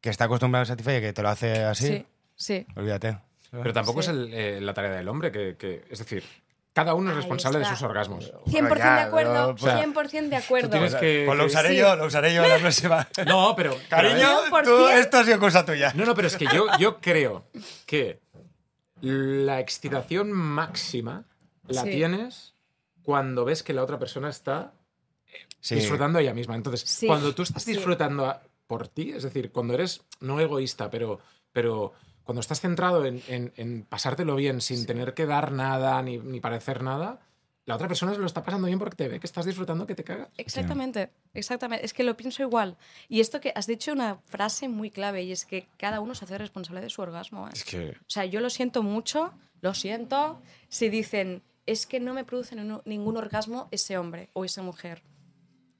que está acostumbrada al Satisfyer, que te lo hace así, Sí, sí. olvídate. Pero tampoco Sí. es el, eh, la tarea del hombre, que, que- es decir, cada uno es responsable de sus orgasmos. 100% Bueno, ya, de acuerdo, pues, 100% de acuerdo. tienes que- Pues lo usaré Sí. yo, lo usaré yo la próxima. No, pero. Cariño, tú, esto ha sido cosa tuya. No, no, pero es que yo, yo creo que la excitación máxima la Sí. tienes cuando ves que la otra persona está Sí. disfrutando ella misma. Entonces, Sí, cuando tú estás sí. disfrutando a- por ti, es decir, cuando eres no egoísta, pero, pero cuando estás centrado en, en- en pasártelo bien sin tener que dar nada ni, ni parecer nada, la otra persona se lo está pasando bien porque te ve que estás disfrutando que te cagas. Exactamente, exactamente. Es que lo pienso igual. Y esto que has dicho una frase muy clave y es que cada uno se hace responsable de su orgasmo. ¿eh? Es que. O sea, yo lo siento mucho, lo siento, si dicen, es que no me produce ningún- ningún orgasmo ese hombre o esa mujer.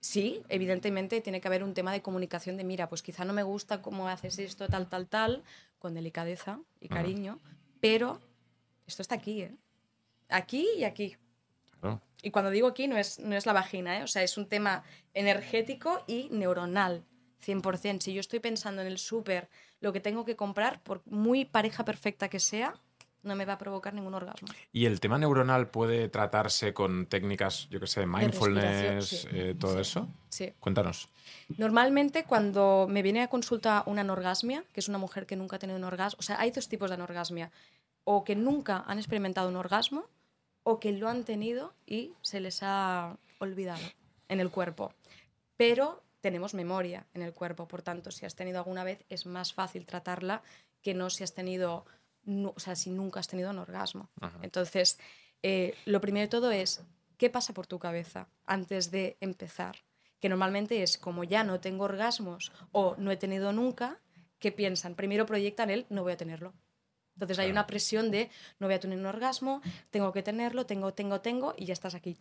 Sí, evidentemente tiene que haber un tema de comunicación de, mira, pues quizá no me gusta cómo haces esto, tal, tal, tal, con delicadeza y cariño, pero esto está aquí, ¿eh? Aquí y aquí. claro. Y cuando digo aquí no es, no es la vagina, ¿eh? o sea, es un tema energético y neuronal, 100%. Si yo estoy pensando en el súper, lo que tengo que comprar, por muy pareja perfecta que sea, no me va a provocar ningún orgasmo. Y el tema neuronal puede tratarse con técnicas, yo que sé, mindfulness, sí. eh, todo eso. Sí. Cuéntanos. Normalmente cuando me viene a consulta una anorgasmia, que es una mujer que nunca ha tenido un orgasmo, o sea, hay dos tipos de anorgasmia, o que nunca han experimentado un orgasmo, o que lo han tenido y se les ha olvidado en el cuerpo. Pero tenemos memoria en el cuerpo, por tanto, si has tenido alguna vez es más fácil tratarla que no si has tenido, nu- o sea, si nunca has tenido un orgasmo. Ajá. Entonces, eh, lo primero de todo es, ¿qué pasa por tu cabeza antes de empezar? Que normalmente es, como ya no tengo orgasmos o no he tenido nunca, ¿qué piensan? Primero proyectan el, no voy a tenerlo. Entonces hay una presión de, no voy a tener un orgasmo, tengo que tenerlo, tengo, tengo, tengo, y ya estás aquí.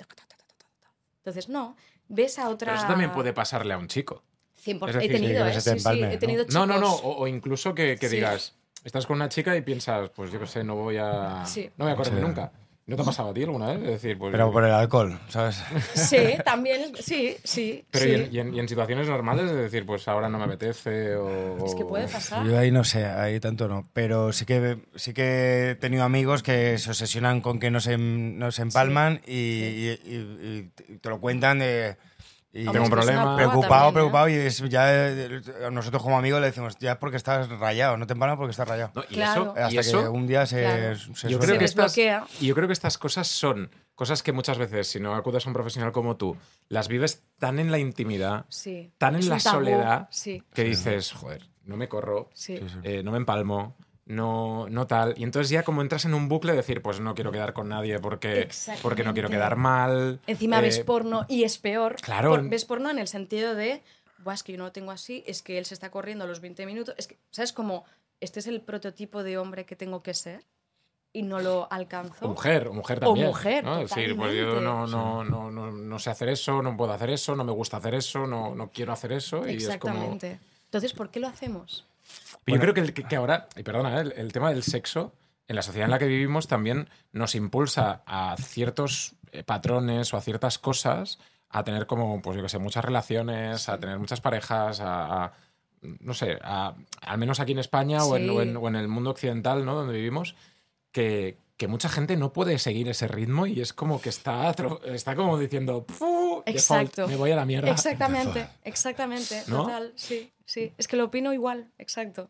Entonces, no, ves a otra... Pero eso también puede pasarle a un chico. 100%. es decir, he tenido, que ¿eh? Sí, sí, he ¿no? tenido No, no, no. O, o incluso que, que digas, estás con una chica y piensas, pues yo qué sé, no voy a. Sí. No voy a correrme Sí. nunca. ¿No te ha pasado a ti alguna vez? Es decir, pues. Pero por el alcohol, ¿sabes? Sí, también, sí, sí. Pero sí. y, en, y en- y en situaciones normales, es decir, pues ahora no me apetece o. Es que puede pasar. Yo ahí no sé, ahí tanto no. Pero sí que, sí que he tenido amigos que se obsesionan con que no se, no se empalman y, y- y- y te lo cuentan de... y- Hombre, Tengo un problema. preocupado, también, preocupado y es ya eh, nosotros como amigos le decimos ya es porque estás rayado, no te empalmas porque estás rayado. No, y Claro. eso, y Hasta eso que un día se, Claro. se yo creo Se que estas, desbloquea. y yo creo que estas cosas son cosas que muchas veces, si no acudes a un profesional como tú, las vives tan en la intimidad, Sí. tan en la tabú, soledad, Sí, que dices, joder, no me corro, sí. eh, no me empalmo, no, no tal. Y entonces ya como entras en un bucle de decir, pues no quiero quedar con nadie porque, porque no quiero quedar mal. Encima eh, ves porno y es peor. claro. Por- ves porno en el sentido de, Buah, es que yo no lo tengo así, es que él se está corriendo a los 20 minutos. Es que, ¿sabes? Como, este es el prototipo de hombre que tengo que ser y no lo alcanzo. O mujer, o mujer O también. mujer, ¿no? Es decir, pues yo no, no, no, no, no sé hacer eso, no puedo hacer eso, no me gusta hacer eso, no, no quiero hacer eso. Y es como... Exactamente. Entonces, ¿por qué lo hacemos? Yo creo que, el- que, que ahora, y perdona, ¿eh? el, el tema del sexo en la sociedad en la que vivimos también nos impulsa a ciertos eh, patrones o a ciertas cosas a tener como, pues yo que sé, muchas relaciones, a tener muchas parejas, a, a- no sé, a- al menos aquí en España o, en, Sí. o en- o en el mundo occidental, ¿no? Donde vivimos, que, que mucha gente no puede seguir ese ritmo y es como que está, atro- está como diciendo, "Fu, default, Exacto. me voy a la mierda. Exactamente, exactamente, ¿No? total, sí, sí. Es que lo opino igual, exacto.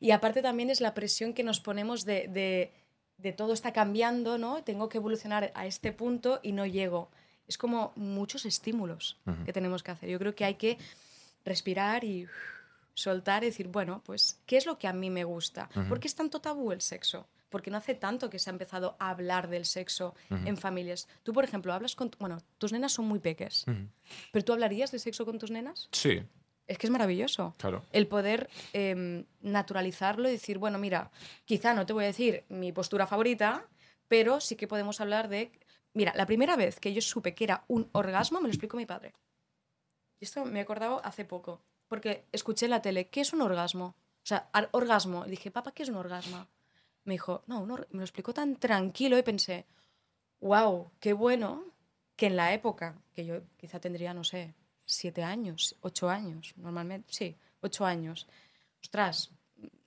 Y aparte también es la presión que nos ponemos de, de, de todo está cambiando, ¿no? Tengo que evolucionar a este punto y no llego. Es como muchos estímulos que tenemos que hacer. Yo creo que hay que respirar y soltar y decir, bueno, pues, ¿qué es lo que a mí me gusta? Ujú. ¿Por qué es tanto tabú el sexo? Porque no hace tanto que se ha empezado a hablar del sexo en familias. Tú, por ejemplo, hablas con... Bueno, tus nenas son muy peques. Ujú. ¿Pero tú hablarías de sexo con tus nenas? Sí, Es que es maravilloso. claro. El poder em, naturalizarlo y decir, bueno, mira, quizá no te voy a decir mi postura favorita, pero sí que podemos hablar de... Mira, la primera vez que yo supe que era un orgasmo me lo explicó mi padre. Y esto me he acordado hace poco, porque escuché en la tele, ¿qué es un orgasmo? O sea, orgasmo. Y dije, papá, ¿qué es un orgasmo? Me dijo, no, un or-". me lo explicó tan tranquilo y pensé, wow, qué bueno que en la época, que yo quizá tendría, no sé, siete años, ocho años, normalmente, sí, ocho años. Ostras,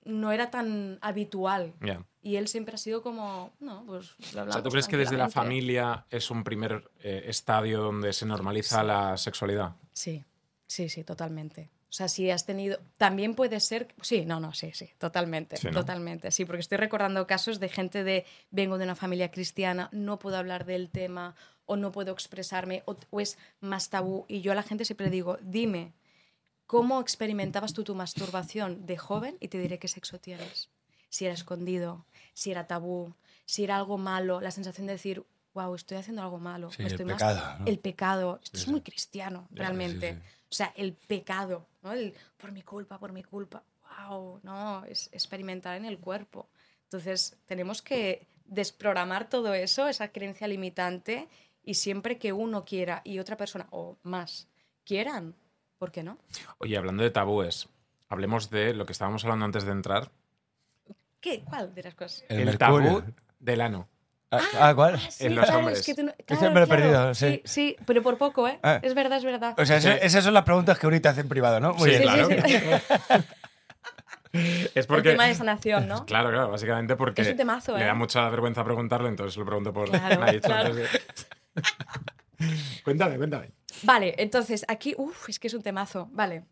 no era tan habitual. Y él siempre ha sido como, no, pues lo O sea, ¿tú crees que desde la tranquilamente". familia es un primer eh, estadio donde se normaliza Sí. la sexualidad? Sí, sí, sí, totalmente. O sea, si has tenido. También puede ser. Sí, no, no, sí, sí, totalmente. Sí, ¿no? Totalmente. Sí, porque estoy recordando casos de gente de. Vengo de una familia cristiana, no puedo hablar del tema, o no puedo expresarme, o, o es más tabú. Y yo a la gente siempre digo, dime, ¿cómo experimentabas tú tu masturbación de joven? Y te diré qué sexo tienes. Si era escondido, si era tabú, si era algo malo, la sensación de decir, wow, estoy haciendo algo malo. Sí, me el estoy mas- pecado, ¿no? El pecado. Esto Sí, es muy cristiano, sí, realmente. O sea, el pecado, ¿no? El, por mi culpa, por mi culpa. Wow, no, es experimentar en el cuerpo. Entonces, tenemos que desprogramar todo eso, esa creencia limitante, y siempre que uno quiera y otra persona, o más, quieran, ¿por qué no? Oye, hablando de tabúes, hablemos de lo que estábamos hablando antes de entrar. ¿Qué? ¿Cuál de las cosas? El, tabú del ano. Ah, ah, ¿cuál? Sí, En los claro, hombres. Es que tú no- que claro, me lo he claro. perdido, sí. sí. pero por poco, ¿eh? Ah. Es verdad, es verdad. O sea, eso- esas son las preguntas que ahorita hacen privado, ¿no? Muy Sí, bien. claro. sí, sí. Es El porque. tema de sanación, ¿no? Claro, claro, básicamente porque Es un temazo, le ¿eh? da mucha vergüenza preguntarlo, entonces lo pregunto por. Claro, dicho claro. de- cuéntame, cuéntame. Vale, entonces aquí, uff, es que es un temazo. Vale.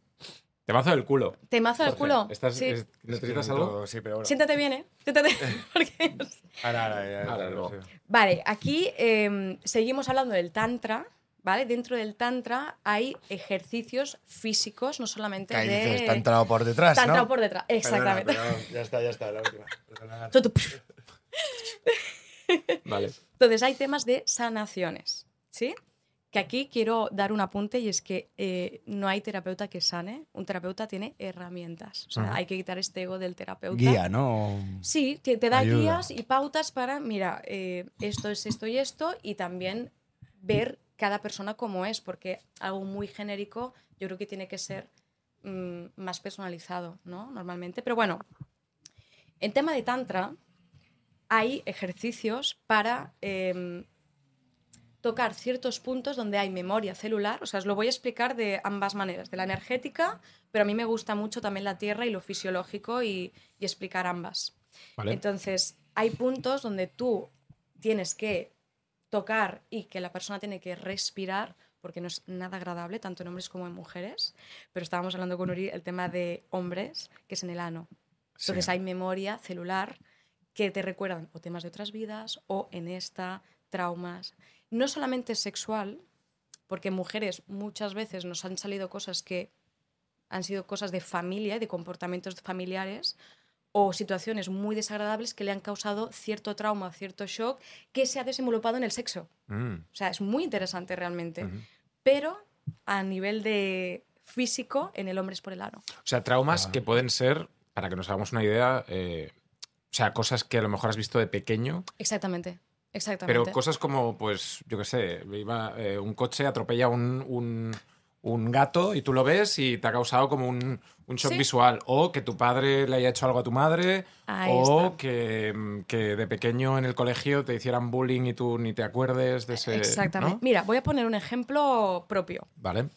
Temazo del culo. Temazo del culo. ¿estás- Sí. es- ¿Necesitas Sí, algo? todo, Sí, pero ahora. Siéntate bien, ¿eh? Siéntate. Porque- Ahora, ahora, ya, Ahora, sí. Vale, aquí eh, seguimos hablando del Tantra, ¿vale? Dentro del Tantra hay ejercicios físicos, no solamente Que ahí de... dices, entrado por detrás, Tantra ¿no? por detrás, exactamente. Perdona, ya está, ya está, la última. Perdona. Vale. Entonces hay temas de sanaciones, ¿sí? Que aquí quiero dar un apunte y es que eh, no hay terapeuta que sane, un terapeuta tiene herramientas. O sea, Ujú. hay que quitar este ego del terapeuta. Guía, ¿no? Sí, te, te da Ayuda. guías y pautas para, mira, eh, esto es esto y esto, y también ver cada persona como es, porque algo muy genérico yo creo que tiene que ser mm, más personalizado, ¿no? Normalmente. Pero bueno, en tema de Tantra hay ejercicios para em, tocar ciertos puntos donde hay memoria celular, o sea, os lo voy a explicar de ambas maneras, de la energética, pero a mí me gusta mucho también la tierra y lo fisiológico y, y explicar ambas. Vale. Entonces, hay puntos donde tú tienes que tocar y que la persona tiene que respirar, porque no es nada agradable, tanto en hombres como en mujeres. Pero estábamos hablando con Uri el tema de hombres, que es en el ano. Entonces Sí. hay memoria celular que te recuerdan o temas de otras vidas o en esta, traumas. No solamente sexual, porque mujeres muchas veces nos han salido cosas que han sido cosas de familia, de comportamientos familiares o situaciones muy desagradables que le han causado cierto trauma, cierto shock que se ha desenvolupado en el sexo. Mm, O sea, es muy interesante realmente. Pero a nivel de físico, en el hombre es por el ano. O sea, traumas Ah. que pueden ser, para que nos hagamos una idea, eh, o sea, cosas que a lo mejor has visto de pequeño, Exactamente. Exactamente. pero cosas como, pues, yo qué sé, iba, eh, un coche atropella un, un, un gato y tú lo ves y te ha causado como un, un shock Sí. visual. O que tu padre le haya hecho algo a tu madre. Ahí o que, mm, que de pequeño en el colegio te hicieran bullying y tú ni te acuerdes de ese. Exactamente. ¿no? Mira, voy a poner un ejemplo propio. Vale.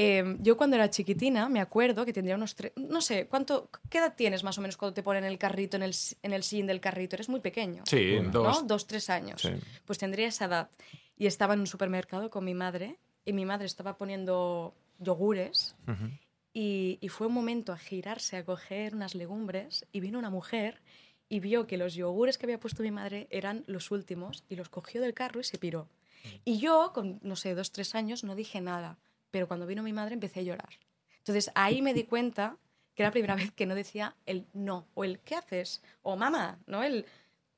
Eh, yo cuando era chiquitina me acuerdo que tendría unos tres, no sé, ¿cuánto, ¿qué edad tienes más o menos cuando te ponen el carrito en el, en el sillín del carrito? Eres muy pequeño, Sí, dos. ¿no? Dos, tres años. Sí. Pues tendría esa edad. Y estaba en un supermercado con mi madre y mi madre estaba poniendo yogures y, y fue un momento a girarse a coger unas legumbres y vino una mujer y vio que los yogures que había puesto mi madre eran los últimos y los cogió del carro y se piró. Y yo, con, no sé, dos, tres años, no dije nada, pero cuando vino mi madre empecé a llorar. Entonces ahí me di cuenta que era la primera vez que no decía el no o el ¿qué haces? o mamá, ¿no? El,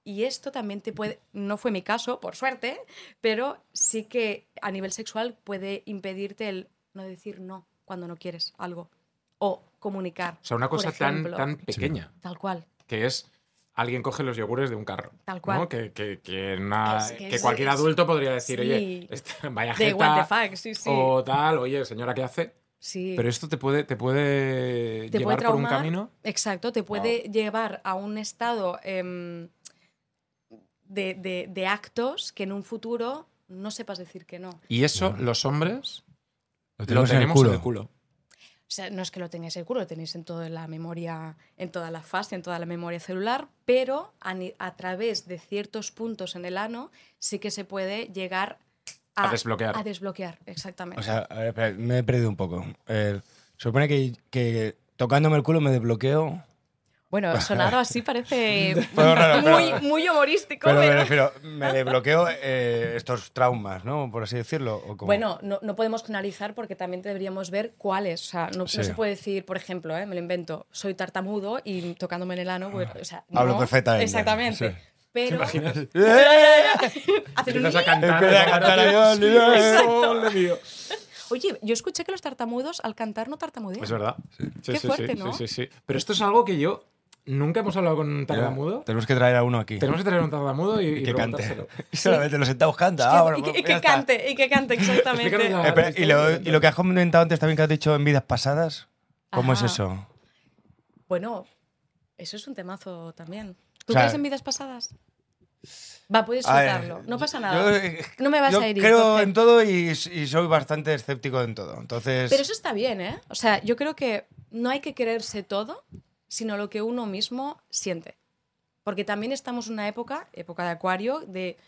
y esto también te puede, no fue mi caso, por suerte, pero sí que a nivel sexual puede impedirte el no decir no cuando no quieres algo. O comunicar. O sea, una cosa tan, ejemplo. tan pequeña Tal cual. que es alguien coge los yogures de un carro. Tal ¿no? cual. Que, que- que una- Es que que es- cualquier es- adulto podría decir, sí. oye, este- vaya De what the jeta, fuck, sí, sí. o tal, oye, señora, ¿qué hace? sí. Pero esto te puede, te puede te llevar puede por un camino. Exacto, te puede llevar a un estado em, de, de- de actos que en un futuro no sepas decir que no. Y eso, los hombres, Lo lo tenemos en el tenemos culo. en el culo. O sea, no es que lo tengáis culo, lo tenéis en toda la memoria, en toda la fase, en toda la memoria celular, pero a, través de ciertos puntos en el ano sí que se puede llegar a, A desbloquear. A desbloquear, exactamente. O sea, a ver, espera, me he perdido un poco. Eh, supone que, que tocándome el culo me desbloqueo. Bueno, sonado así parece Pero raro, pero- muy, muy humorístico. Pero me refiero, me desbloqueo eh, estos traumas, ¿no? Por así decirlo. Bueno, no, no podemos generalizar porque también deberíamos ver cuáles. O sea, no, se puede decir, por ejemplo, ¿eh? me lo invento, soy tartamudo y tocándome en el ano. pues, o sea, Hablo no, perfectamente, Exactamente. sí. Pero. imaginas? Hacer un- Empiezas a cantar. Empieza a cantar ahí, Sí, Exacto. ole mío. Oye, yo escuché que los tartamudos al cantar no tartamudean. Es verdad. Sí, Qué sí, fuerte, sí, ¿no? sí, sí, sí. Pero esto es algo que yo nunca hemos hablado con un Mira, tartamudo. Tenemos que traer a uno aquí. Tenemos que tener un tartamudo y, y que cante. Y solamente los sentados canta. Es que- Ah, bueno, y, que, pues y que cante, y que cante, exactamente. La- Eh, espera, y, lo, y lo que has comentado antes también que has dicho en vidas pasadas, ¿cómo Ajá. es eso? Bueno, eso es un temazo también. ¿Tú O sea- crees en vidas pasadas? Va, puedes A ver, soltarlo. No pasa nada. no me vas Yo a herir. creo en todo y, y soy bastante escéptico en todo. Entonces, Pero eso está bien, ¿eh? O sea, yo creo que no hay que creerse todo, sino lo que uno mismo siente. Porque también estamos en una época, época de acuario, de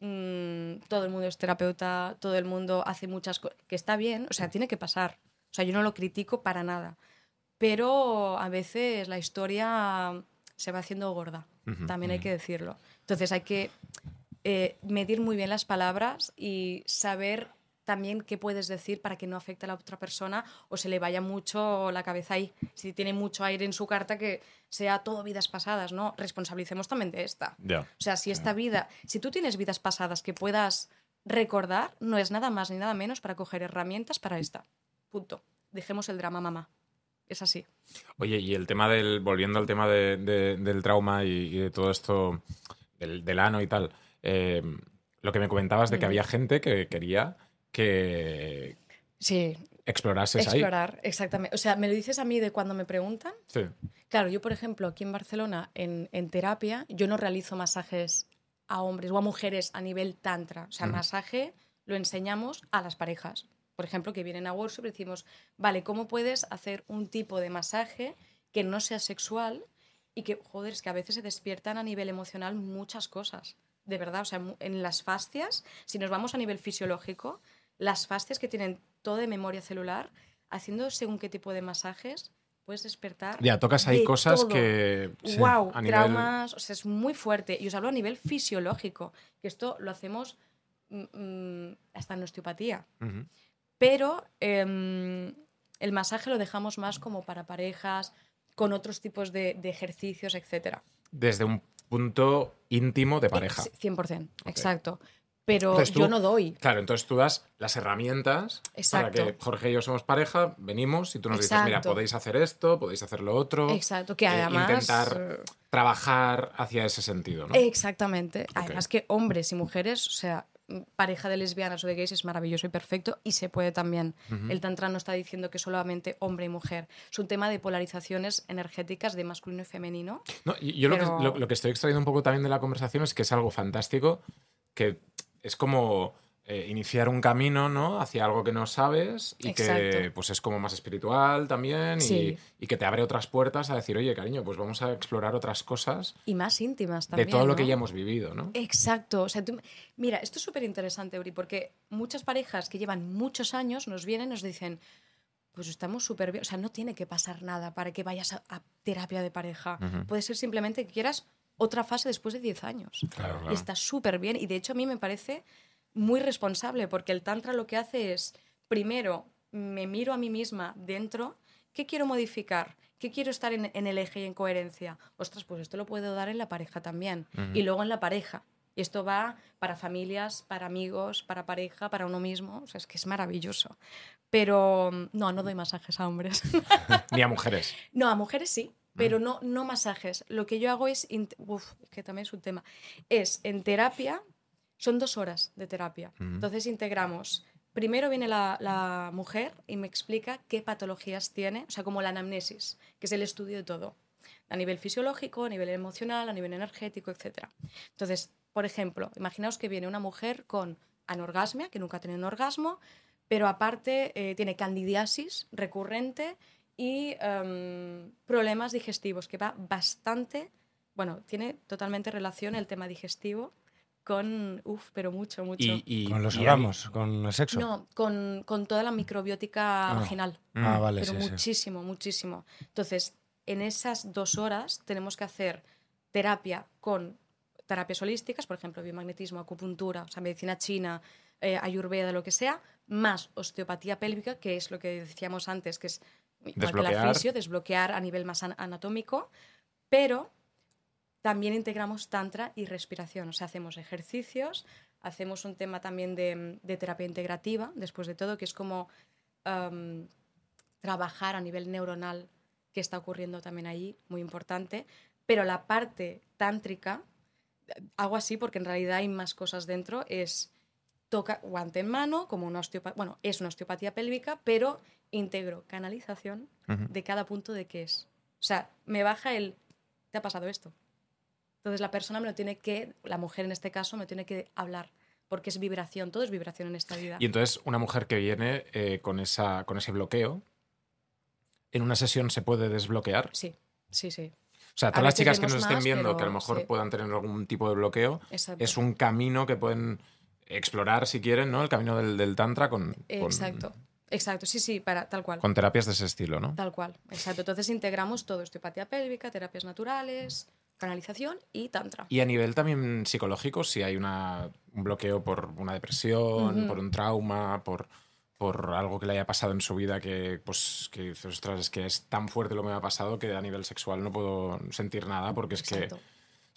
mm, todo el mundo es terapeuta, todo el mundo hace muchas cosas, que está bien, o sea, tiene que pasar. O sea, yo no lo critico para nada. Pero a veces la historia se va haciendo gorda, también hay que decirlo. Entonces hay que eh, medir muy bien las palabras y saber también qué puedes decir para que no afecte a la otra persona o se le vaya mucho la cabeza ahí. Si tiene mucho aire en su carta, que sea todo vidas pasadas, ¿no? Responsabilicemos también de esta. O sea, si esta vida, si tú tienes vidas pasadas que puedas recordar, no es nada más ni nada menos para coger herramientas para esta. Punto. Dejemos el drama, mamá. Es así. Oye, y el tema del. Volviendo al tema de- de- del trauma y, y de todo esto, del, del ano y tal. eh, lo que me comentabas de que había gente que quería que Sí, explorases ahí. explorar, exactamente. O sea, me lo dices a mí de cuando me preguntan. Sí. Claro, yo, por ejemplo, aquí en Barcelona, en, en terapia, yo no realizo masajes a hombres o a mujeres a nivel tantra. O sea, Ujú. masaje lo enseñamos a las parejas. Por ejemplo, que vienen a workshop y decimos, vale, ¿cómo puedes hacer un tipo de masaje que no sea sexual y que, joder, es que a veces se despiertan a nivel emocional muchas cosas. De verdad, o sea, en las fascias, si nos vamos a nivel fisiológico, las fascias que tienen todo de memoria celular, haciendo según qué tipo de masajes, puedes despertar. Ya, tocas ahí cosas todo. que. sí, wow, nivel- traumas, o sea, es muy fuerte. Y os hablo a nivel fisiológico, que esto lo hacemos mm, mm, hasta en osteopatía. Pero em, el masaje lo dejamos más como para parejas, con otros tipos de, de ejercicios, etc. Desde un punto íntimo de pareja. 100%, Ok. exacto. Pero Entonces tú- yo no doy. Claro, entonces tú das las herramientas Exacto. para que Jorge y yo somos pareja, venimos y tú nos dices, mira, podéis hacer esto, podéis hacer lo otro. Exacto, que eh, además... intentar trabajar hacia ese sentido, ¿no? Exactamente. Además que hombres y mujeres, o sea, pareja de lesbianas o de gays es maravilloso y perfecto y se puede también. El tantra no está diciendo que solamente hombre y mujer. Es un tema de polarizaciones energéticas de masculino y femenino. No, yo lo, que, lo, lo que estoy extrayendo un poco también de la conversación es que es algo fantástico, que es como eh, iniciar un camino ¿no? hacia algo que no sabes y que pues, es como más espiritual también y- Sí. y, que te abre otras puertas a decir, oye, cariño, pues vamos a explorar otras cosas Y más íntimas también. de todo lo que ya hemos vivido, ¿no? Exacto. O sea, tú- mira, esto es súper interesante, Uri, porque muchas parejas que llevan muchos años nos vienen y nos dicen, pues estamos súper bien. O sea, no tiene que pasar nada para que vayas a, a terapia de pareja. Puede ser simplemente que quieras otra fase después de 10 años. Claro, Y claro. está súper bien. Y de hecho a mí me parece muy responsable porque el tantra lo que hace es, primero, me miro a mí misma dentro, ¿qué quiero modificar? ¿Qué quiero estar en, en el eje y en coherencia? Ostras, pues esto lo puedo dar en la pareja también. Y luego en la pareja. Y esto va para familias, para amigos, para pareja, para uno mismo. O sea, es que es maravilloso. Pero mm, no, no doy masajes a hombres. Ni a mujeres. No, a mujeres sí, pero no, no masajes. Lo que yo hago es, uf, que también es un tema, es en terapia, son dos horas de terapia. Ujú. Entonces integramos, primero viene la, la mujer y me explica qué patologías tiene, o sea, como la anamnesis, que es el estudio de todo, a nivel fisiológico, a nivel emocional, a nivel energético, etc. Entonces, por ejemplo, imaginaos que viene una mujer con anorgasmia, que nunca ha tenido un orgasmo, pero aparte eh, tiene candidiasis recurrente y em, problemas digestivos, que va bastante, bueno, tiene totalmente relación el tema digestivo con, uff, pero mucho, mucho. Y, y- Con los orgasmos, con el sexo. no, con, con toda la microbiótica Ah. vaginal, Ah, Mm. vale, pero sí, sí. muchísimo, muchísimo. Entonces, en esas dos horas tenemos que hacer terapia con terapias holísticas, por ejemplo, biomagnetismo, acupuntura, o sea, medicina china, eh, ayurveda, lo que sea, más osteopatía pélvica, que es lo que decíamos antes, que es igual que la Desbloquear. fisio, desbloquear a nivel más an- anatómico, pero también integramos tantra y respiración, o sea, hacemos ejercicios, hacemos un tema también de, de terapia integrativa, después de todo, que es como trabajar a nivel neuronal que está ocurriendo también allí, muy importante, pero la parte tántrica, hago así porque en realidad hay más cosas dentro, es toca guante en mano, como una osteopatía, bueno, es una osteopatía pélvica, pero integro canalización de cada punto de qué es. O sea, me baja el, ¿te ha pasado esto? Entonces la persona me lo tiene que, la mujer en este caso, me tiene que hablar, porque es vibración, todo es vibración en esta vida. Y entonces una mujer que viene eh, con, esa, con ese bloqueo, en una sesión se puede desbloquear. Sí, sí, sí. O sea, A todas las chicas que nos estén más, viendo, que a lo mejor sí. puedan tener algún tipo de bloqueo, Exacto. es un camino que pueden explorar si quieren, ¿no? El camino del, del tantra con, con- Exacto, exacto, sí, sí, para tal cual. con terapias de ese estilo, ¿no? Tal cual, exacto. Entonces integramos todo, osteopatía pélvica, terapias naturales, canalización y tantra. Y a nivel también psicológico, si hay una, un bloqueo por una depresión, por un trauma, por, por algo que le haya pasado en su vida que, pues, que dices, ostras, es que es tan fuerte lo que me ha pasado que a nivel sexual no puedo sentir nada porque es Exacto. que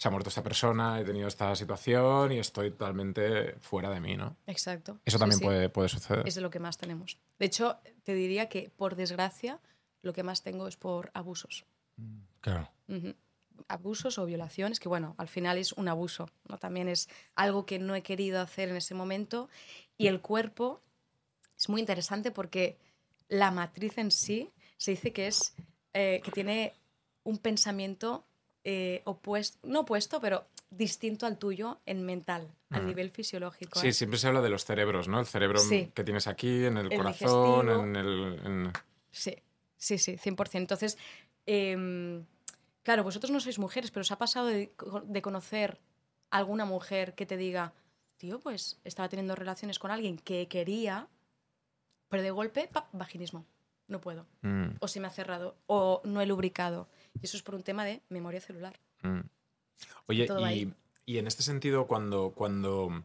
se ha muerto esta persona, he tenido esta situación y estoy totalmente fuera de mí, ¿no? Exacto. Eso Sí, también sí. Puede, puede suceder. Es de lo que más tenemos. De hecho, te diría que, por desgracia, lo que más tengo es por abusos. Claro. Ujú. Abusos o violaciones, que bueno, al final es un abuso, ¿no? También es algo que no he querido hacer en ese momento. Y el cuerpo es muy interesante porque la matriz en sí se dice que es eh, que tiene un pensamiento eh, opuesto, no opuesto, pero distinto al tuyo en mental, a Mm. nivel fisiológico. Sí, ¿eh? siempre se habla de los cerebros, ¿no? El cerebro Sí. que tienes aquí, en el, El corazón, digestivo. en el... en- Sí, sí, sí, 100%. Entonces, em, claro, vosotros no sois mujeres, pero os ha pasado de, co- de conocer a alguna mujer que te diga, tío, pues estaba teniendo relaciones con alguien que quería, pero de golpe, ¡pap! vaginismo. No puedo. Mm, O se me ha cerrado. O no he lubricado. Y eso es por un tema de memoria celular. mm. Oye, y, y en este sentido, cuando, cuando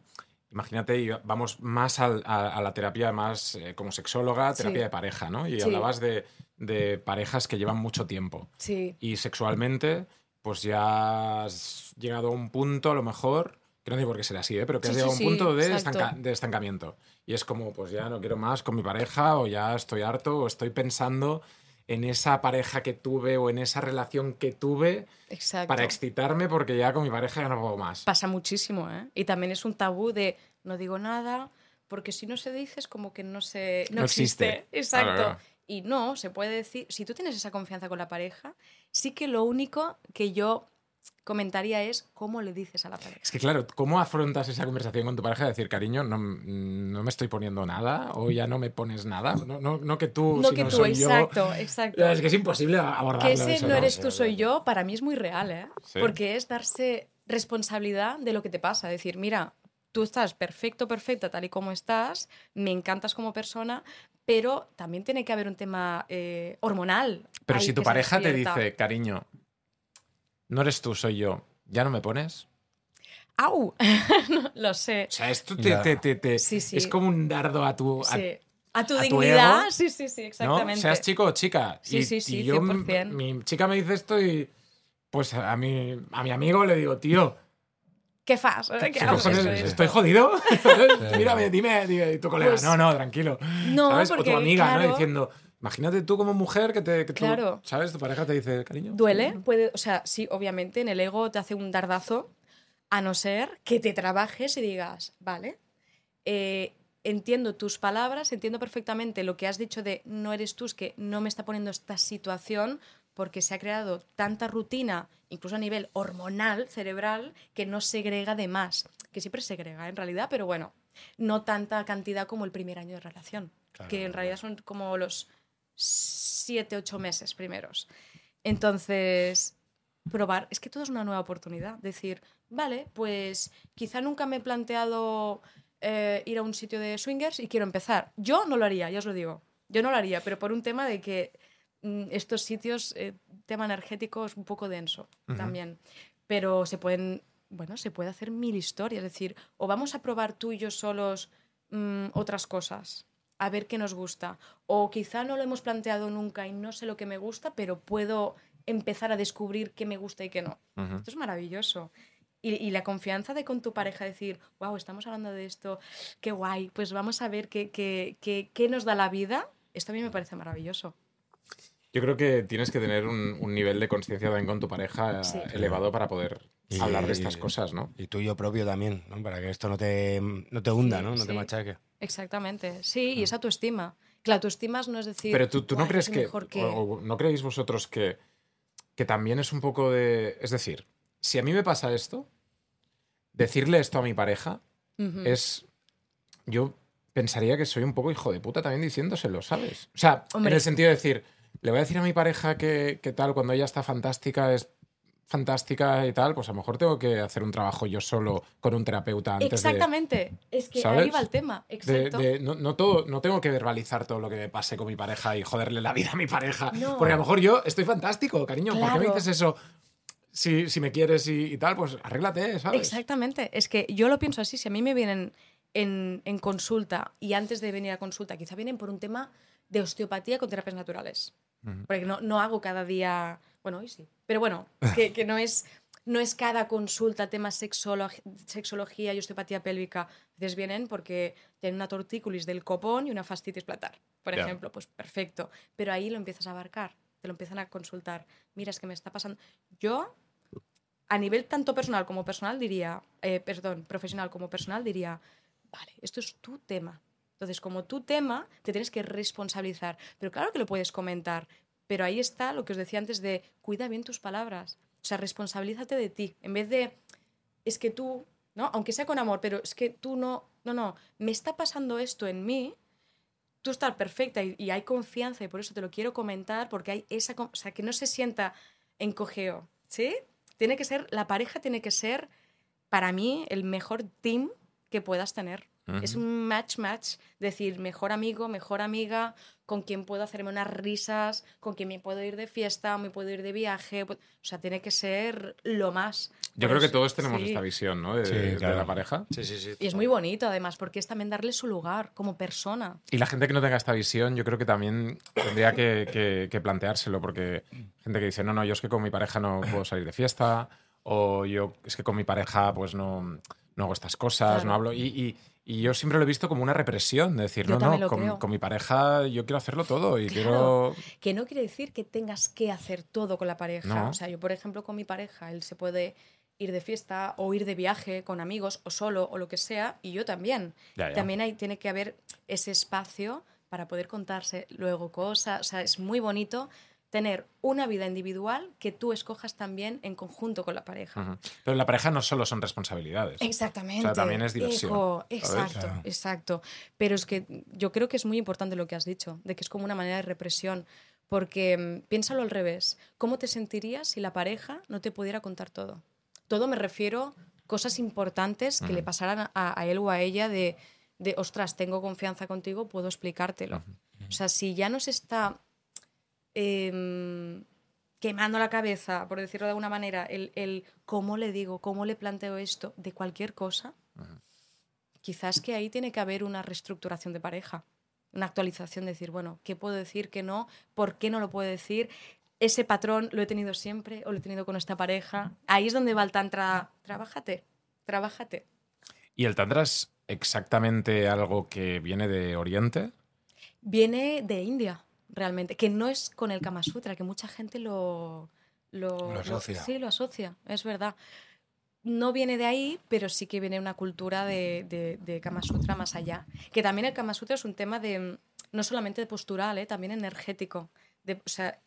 imagínate, vamos más al- a, a la terapia más eh, como sexóloga, Sí. terapia de pareja, ¿no? Y Sí. hablabas de, de parejas que llevan mucho tiempo. Sí. Y sexualmente, pues ya has llegado a un punto, a lo mejor, que no digo por qué será así, ¿eh? pero que Sí, has llegado a un punto de, exacto. estanca- de estancamiento. Y es como, pues ya no quiero más con mi pareja, o ya estoy harto, o estoy pensando en esa pareja que tuve o en esa relación que tuve Exacto. para excitarme porque ya con mi pareja ya no puedo más. Pasa muchísimo, ¿eh? Y también es un tabú de no digo nada, porque si no se dice es como que no se no, No existe. Exacto. Claro. Y no, se puede decir, si tú tienes esa confianza con la pareja, sí que lo único que yo comentaría es cómo le dices a la pareja. Es que claro, ¿cómo afrontas esa conversación con tu pareja de decir, cariño, no, no me estoy poniendo nada o ya no me pones nada? No, no, no que tú, No sino que tú, soy yo. exacto, exacto. Es que es imposible abordarlo. Que ese eso, no eres tú, soy yo, para mí es muy real, ¿eh? Sí. Porque es darse responsabilidad de lo que te pasa. Decir, mira, tú estás perfecto, perfecta, tal y como estás, me encantas como persona, pero también tiene que haber un tema eh, hormonal. Pero si tu pareja te dice, cariño, no eres tú, soy yo, ¿ya no me pones? ¡Au! No, lo sé. O sea, esto te, te- te- te- Sí, sí. es como un dardo a tu... a- Sí. A tu a tu dignidad, ego, sí, sí, sí, ¿no? exactamente. Seas chico o chica. Sí, y, sí, sí, y yo, 100%. mi chica me dice esto y pues a mi, a mi amigo le digo, tío, ¿Qué fas? ¿Qué sí. ¿Estoy jodido? Mírame, dime, dime, tu colega, Pues- no, no, tranquilo. No, ¿Sabes? o porque, tu amiga, ¿no? Diciendo, imagínate tú como mujer que te... que tú, Claro. ¿Sabes? Tu pareja te dice, cariño. Duele, puede, o sea, sí, obviamente en el ego te hace un dardazo, a no ser que te trabajes y digas, vale, eh, entiendo tus palabras, entiendo perfectamente lo que has dicho de no eres tú, es que no me está poniendo esta situación porque se ha creado tanta rutina, incluso a nivel hormonal, cerebral, que no segrega de más, que siempre segrega en realidad, pero bueno, no tanta cantidad como el primer año de relación, Claro, que en realidad son como los siete, ocho meses primeros. Entonces, probar, es que todo es una nueva oportunidad. Decir, vale, pues quizá nunca me he planteado eh, ir a un sitio de swingers y quiero empezar. Yo no lo haría, ya os lo digo. Yo no lo haría, pero por un tema de que mm, estos sitios, eh, tema energético, es un poco denso también. Pero se pueden, bueno, se puede hacer mil historias. Es decir, o vamos a probar tú y yo solos mm, otras cosas, a ver qué nos gusta. O quizá no lo hemos planteado nunca y no sé lo que me gusta, pero puedo empezar a descubrir qué me gusta y qué no. Esto es maravilloso. Y, y la confianza de con tu pareja decir, wow, estamos hablando de esto, qué guay, pues vamos a ver qué, qué, qué, qué nos da la vida. Esto a mí me parece maravilloso. Yo creo que tienes que tener un, un nivel de conciencia también con tu pareja eh, Sí. elevado para poder Y- hablar de estas cosas, ¿no? Y tuyo propio también, ¿no? Para que esto no te, no te hunda, Sí, ¿no? No sí. te machaque. Exactamente. Sí, y es autoestima. Que la autoestima no es decir. Pero tú, tú no "Guau, crees que, mejor que... o- o no creéis vosotros que, que también es un poco de... Es decir, si a mí me pasa esto, decirle esto a mi pareja es... Yo pensaría que soy un poco hijo de puta también diciéndoselo, ¿sabes? O sea, Hombre. en el sentido de decir, le voy a decir a mi pareja que, que tal, cuando ella está fantástica, es fantástica y tal, pues a lo mejor tengo que hacer un trabajo yo solo con un terapeuta antes de... Exactamente. Es que ¿sabes? ahí va el tema. de- Exacto. de- no, no todo, no tengo que verbalizar todo lo que me pase con mi pareja y joderle la vida a mi pareja. No. Porque a lo mejor yo estoy fantástico, cariño. ¿Por qué me Claro. dices eso? Si, si me quieres y, y tal, pues arréglate, ¿sabes? Exactamente. Es que yo lo pienso así. Si a mí me vienen en, en consulta y antes de venir a consulta, quizá vienen por un tema de osteopatía con terapias naturales. Porque no, no hago cada día. Bueno, hoy sí. Pero bueno, que, que no, es, no es cada consulta tema sexolo- sexología y osteopatía pélvica. Veces vienen porque tienen una tortícolis del copón y una fascitis plantar, por ejemplo. Pues perfecto. Pero ahí lo empiezas a abarcar. Te lo empiezan a consultar. Mira, es que me está pasando. Yo a nivel tanto personal como personal diría, eh, perdón, profesional como personal diría, vale, esto es tu tema. Entonces, como tu tema, te tienes que responsabilizar. Pero claro que lo puedes comentar, pero ahí está lo que os decía antes de cuida bien tus palabras. O sea, responsabilízate de ti. En vez de, es que tú, ¿no? Aunque sea con amor, pero es que tú no, no, no, me está pasando esto en mí, tú estás perfecta y, hay confianza y por eso te lo quiero comentar, porque hay esa, o sea, que no se sienta en ¿sí? Tiene que ser, la pareja tiene que ser, para mí, el mejor team que puedas tener. Es Ujú. un match-match, decir, mejor amigo, mejor amiga, con quien puedo hacerme unas risas, con quien me puedo ir de fiesta, me puedo ir de viaje. O sea, tiene que ser lo más. Yo Por creo que todos tenemos sí. esta visión, ¿no? De, Sí, de claro. la pareja. Sí, sí, sí. Y es muy bonito, además, porque es también darle su lugar como persona. Y la gente que no tenga esta visión, yo creo que también tendría que, que- que planteárselo, porque gente que dice, no, no, yo es que con mi pareja no puedo salir de fiesta, o yo es que con mi pareja pues no, no hago estas cosas, Claro. no hablo. Y, y- y yo siempre lo he visto como una represión, de decir, Yo no, no, con, con mi pareja yo quiero hacerlo todo y Claro. quiero... Que no quiere decir que tengas que hacer todo con la pareja. No. O sea, yo, por ejemplo, con mi pareja, él se puede ir de fiesta o ir de viaje con amigos o solo o lo que sea, y yo también. Ya, ya. También hay, tiene que haber ese espacio para poder contarse luego cosas. O sea, es muy bonito tener una vida individual que tú escojas también en conjunto con la pareja. Ujú. Pero en la pareja no solo son responsabilidades. Exactamente. O sea, también es diversión, ¿sabes? exacto, Claro. exacto. Pero es que yo creo que es muy importante lo que has dicho, de que es como una manera de represión. Porque mm, piénsalo al revés. ¿Cómo te sentirías si la pareja no te pudiera contar todo? Todo me refiero cosas importantes que le pasaran a, a él o a ella de, de, ostras, tengo confianza contigo, puedo explicártelo. O sea, si ya nos está em, quemando la cabeza, por decirlo de alguna manera, el, el cómo le digo, cómo le planteo esto de cualquier cosa, quizás que ahí tiene que haber una reestructuración de pareja, una actualización, de decir, bueno, ¿qué puedo decir, qué no? ¿Por qué no lo puedo decir? Ese patrón lo he tenido siempre o lo he tenido con esta pareja. Ahí es donde va el tantra. Trabájate, trabájate. ¿Y el tantra es exactamente algo que viene de Oriente? Viene de India, realmente, que no es con el Kama Sutra, que mucha gente lo... Lo, Lo asocia. sí, lo asocia, es verdad. No viene de ahí, pero sí que viene una cultura de, de, de Kama Sutra más allá. Que también el Kama Sutra es un tema de no solamente de postural, ¿eh? también energético. De, o sea,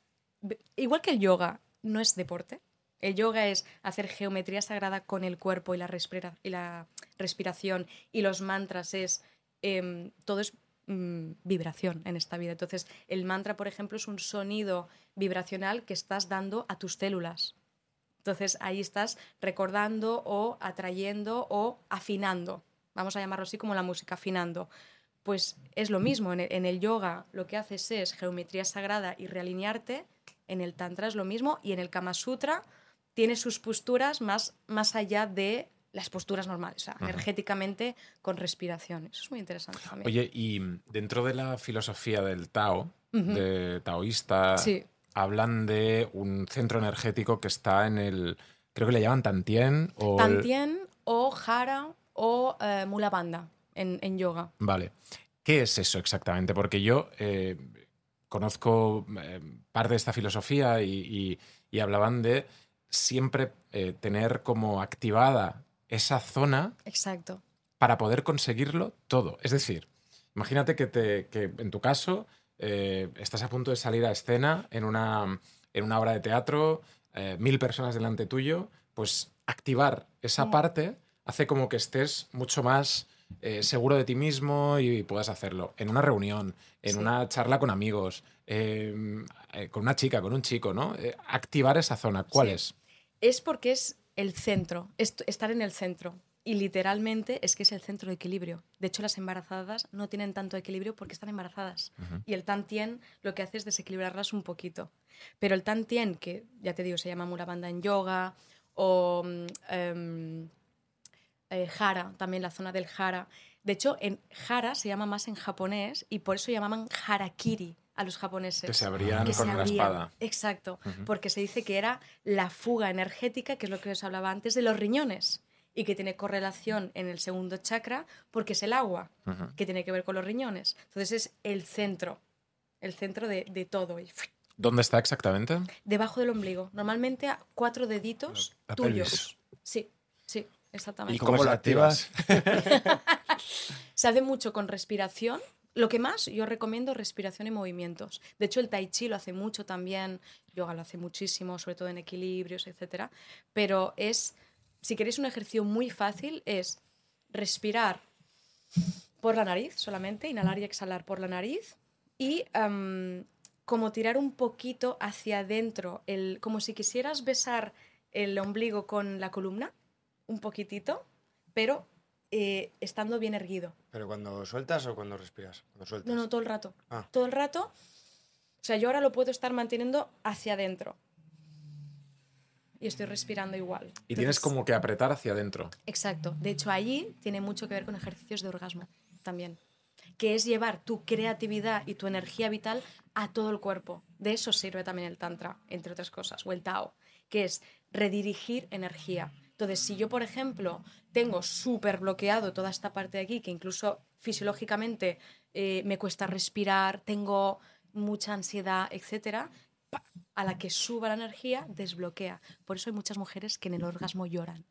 igual que el yoga no es deporte, el yoga es hacer geometría sagrada con el cuerpo y la, respira- y la respiración y los mantras es em, todo es mm, vibración en esta vida. Entonces, el mantra, por ejemplo, es un sonido vibracional que estás dando a tus células. Entonces, ahí estás recordando o atrayendo o afinando. Vamos a llamarlo así como la música, afinando. Pues es lo mismo. En el, yoga lo que haces es geometría sagrada y realinearte. En el tantra es lo mismo. Y en el Kama Sutra tiene sus posturas más, más allá de las posturas normales, o sea, energéticamente con respiración. Eso es muy interesante también. Oye, y dentro de la filosofía del Tao, de taoísta, Sí. hablan de un centro energético que está en el, creo que le llaman Tantien o... el- Tantien o Jara o eh, Mula en, en yoga. Vale. ¿Qué es eso exactamente? Porque yo eh, conozco eh, parte de esta filosofía y, y- y hablaban de siempre eh, tener como activada esa zona Exacto. para poder conseguirlo todo. Es decir, imagínate que, te, que en tu caso eh, estás a punto de salir a escena en una, en una obra de teatro, eh, mil personas delante tuyo, pues activar esa parte hace como que estés mucho más eh, seguro de ti mismo y puedas hacerlo. En una reunión, en Sí. una charla con amigos, eh, eh, con una chica, con un chico, ¿no? Activar esa zona. ¿Cuál Sí. es? Es porque es el centro, estar en el centro. Y literalmente es que es el centro de equilibrio. De hecho, las embarazadas no tienen tanto equilibrio porque están embarazadas. Y el Tantien lo que hace es desequilibrarlas un poquito. Pero el Tantien, que ya te digo, se llama Mula Bandha en yoga, o eh, Hara, también la zona del Hara. De hecho, en Hara se llama más en japonés y por eso llamaban Harakiri a los japoneses. Que se abrían Que con se una abrían. espada. Exacto, porque se dice que era la fuga energética, que es lo que os hablaba antes, de los riñones y que tiene correlación en el segundo chakra porque es el agua, Ujú. que tiene que ver con los riñones. Entonces es el centro, el centro de, de todo. ¿Dónde está exactamente? debajo del ombligo, normalmente a cuatro deditos La tuyos. pelvis. Sí, sí, exactamente. ¿Y cómo se lo activas? Se hace mucho con respiración. Lo que más yo recomiendo respiración y movimientos. De hecho, el tai chi lo hace mucho también, yoga lo hace muchísimo, sobre todo en equilibrios, etc. Pero es, si queréis un ejercicio muy fácil, es respirar por la nariz solamente, inhalar y exhalar por la nariz y em, como tirar un poquito hacia adentro, el, como si quisieras besar el ombligo con la columna, un poquitito, pero eh, estando bien erguido. ¿Pero cuando sueltas o cuando respiras? Cuando sueltas. No, no, todo el rato. Ah. Todo el rato. O sea, yo ahora lo puedo estar manteniendo hacia adentro. Y estoy respirando igual. Y tienes como que apretar hacia adentro. Exacto. De hecho, allí tiene mucho que ver con ejercicios de orgasmo también. Que es llevar tu creatividad y tu energía vital a todo el cuerpo. De eso sirve también el Tantra, entre otras cosas, o el Tao, que es redirigir energía. Entonces, si yo, por ejemplo, tengo súper bloqueado toda esta parte de aquí, que incluso fisiológicamente eh, me cuesta respirar, tengo mucha ansiedad, etcétera, a la que suba la energía, desbloquea. Por eso hay muchas mujeres que en el orgasmo lloran.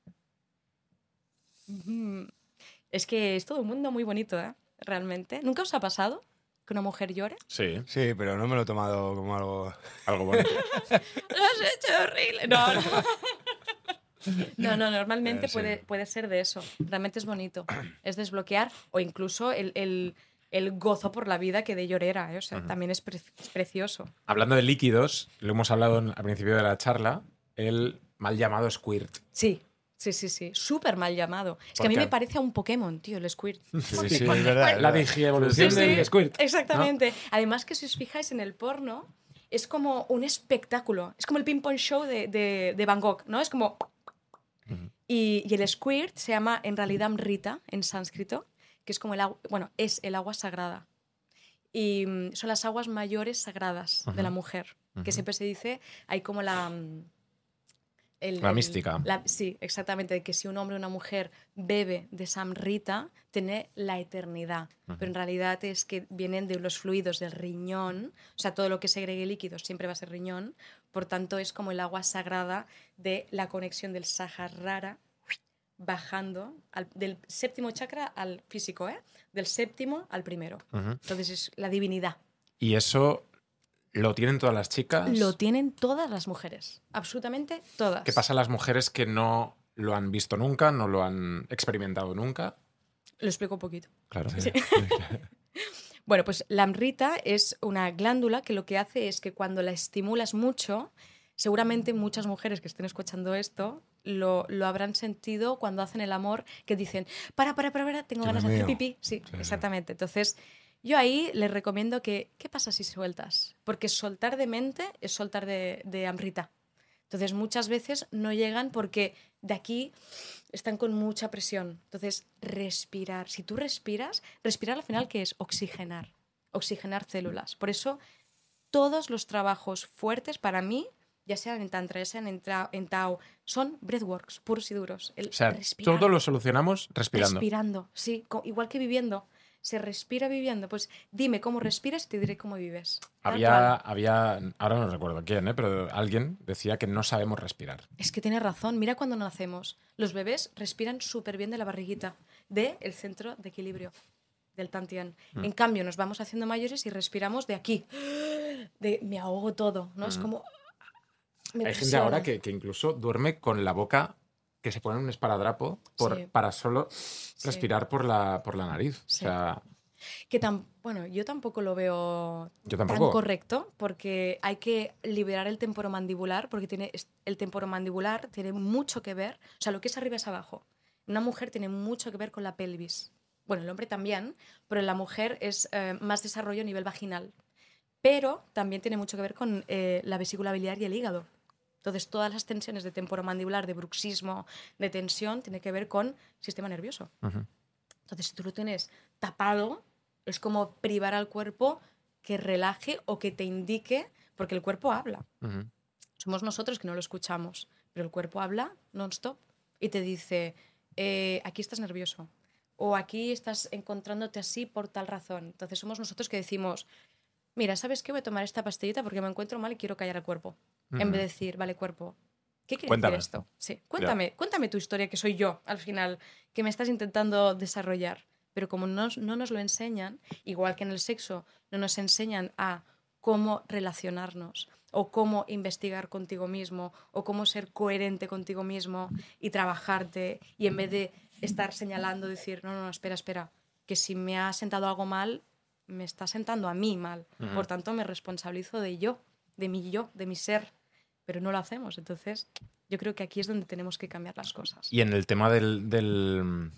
Es que es todo un mundo muy bonito, ¿eh? Realmente. ¿Nunca os ha pasado que una mujer llore? Sí, Sí, pero no me lo he tomado como algo... algo bonito. Lo has hecho horrible. No, no. No, no, normalmente Eh, sí. puede, puede ser de eso. Realmente es bonito. Es desbloquear o incluso el, el- el gozo por la vida que de llorera. ¿eh? O sea, también es, pre- es precioso. Hablando de líquidos, lo hemos hablado en- al principio de la charla, el mal llamado squirt. Sí, sí, sí, sí. Súper mal llamado. Es que ¿Por a mí me parece a un Pokémon, tío, el Squirt. Sí, sí, es verdad. La digievolución Sí, del squirt. Exactamente. Además que si os fijáis en el porno, es como un espectáculo. Es como el ping-pong show de, de, de Van Gogh, ¿no? Es como... Y, y el squirt se llama en realidad amrita en sánscrito, que es como el agua, bueno, es el agua sagrada. Y mm, son las aguas mayores sagradas de la mujer, que siempre se dice, hay como la... el- La el- mística. la- sí, exactamente, de que si un hombre o una mujer bebe de Samrita, tiene la eternidad. Pero en realidad es que vienen de los fluidos del riñón, o sea, todo lo que segregue líquidos siempre va a ser riñón, por tanto es como el agua sagrada de la conexión del Sahara bajando al- del séptimo chakra al físico, ¿eh? Del séptimo al primero. Entonces es la divinidad. Y eso lo tienen todas las chicas. Lo tienen todas las mujeres, absolutamente todas. ¿Qué pasa a las mujeres que no lo han visto nunca, no lo han experimentado nunca? Lo explico un poquito. Claro. Bueno, pues la amrita es una glándula que lo que hace es que cuando la estimulas mucho, seguramente muchas mujeres que estén escuchando esto lo, lo habrán sentido cuando hacen el amor, que dicen, para, para, para, para, tengo ganas de hacer meo". pipí. Sí, sí. exactamente. Entonces, yo ahí les recomiendo que, ¿qué pasa si sueltas? Porque soltar de mente es soltar de, de amrita. Entonces, muchas veces no llegan porque de aquí están con mucha presión. Entonces, respirar. Si tú respiras, respirar al final, ¿qué es? Oxigenar. Oxigenar células. Por eso, todos los trabajos fuertes para mí, ya sean en Tantra, ya sean en, Tra- en Tao, son breathworks, puros y duros. El O sea, respirar. todo lo solucionamos respirando. Respirando, sí. igual que viviendo. Se respira viviendo. Pues dime cómo respiras y te diré cómo vives. Había, había, ahora no recuerdo quién, ¿eh? pero alguien decía que no sabemos respirar. Es que tiene razón. Mira cuando nacemos. Los bebés respiran súper bien de la barriguita, del el centro de equilibrio, del tantien. Mm. En cambio, nos vamos haciendo mayores y respiramos de aquí. De me ahogo todo, ¿no? Es como... me Mm. Hay gente ahora que, que incluso duerme con la boca que se pone un esparadrapo por, Sí. para solo respirar por la, por la nariz. Sí. O sea, Que tan, bueno, yo tampoco lo veo yo tan tampoco. correcto porque hay que liberar el temporomandibular porque tiene el temporomandibular tiene mucho que ver, o sea, lo que es arriba es abajo. Una mujer tiene mucho que ver con la pelvis. Bueno, el hombre también, pero en la mujer es eh, más desarrollo a nivel vaginal. Pero también tiene mucho que ver con eh, la vesícula biliar y el hígado. Entonces, todas las tensiones de temporomandibular, de bruxismo, de tensión, tiene que ver con sistema nervioso. Entonces, si tú lo tienes tapado, es como privar al cuerpo que relaje o que te indique, porque el cuerpo habla. Somos nosotros que no lo escuchamos, pero el cuerpo habla non-stop y te dice, eh, aquí estás nervioso o aquí estás encontrándote así por tal razón. Entonces somos nosotros que decimos, mira, ¿sabes qué? Voy a tomar esta pastillita porque me encuentro mal y quiero callar al cuerpo. En vez de decir, vale, cuerpo, ¿qué quiere Cuéntame. decir esto? Sí, cuéntame, cuéntame tu historia, que soy yo al final, que me estás intentando desarrollar. Pero como no, no nos lo enseñan, igual que en el sexo, no nos enseñan a cómo relacionarnos o cómo investigar contigo mismo o cómo ser coherente contigo mismo y trabajarte y en vez de estar señalando, decir, no, no, no, espera, espera, que si me ha sentado algo mal, me está sentando a mí mal. Ujú. Por tanto, me responsabilizo de yo, de mi yo, de mi ser, pero no lo hacemos. Entonces, yo creo que aquí es donde tenemos que cambiar las cosas. Y en el tema del, del,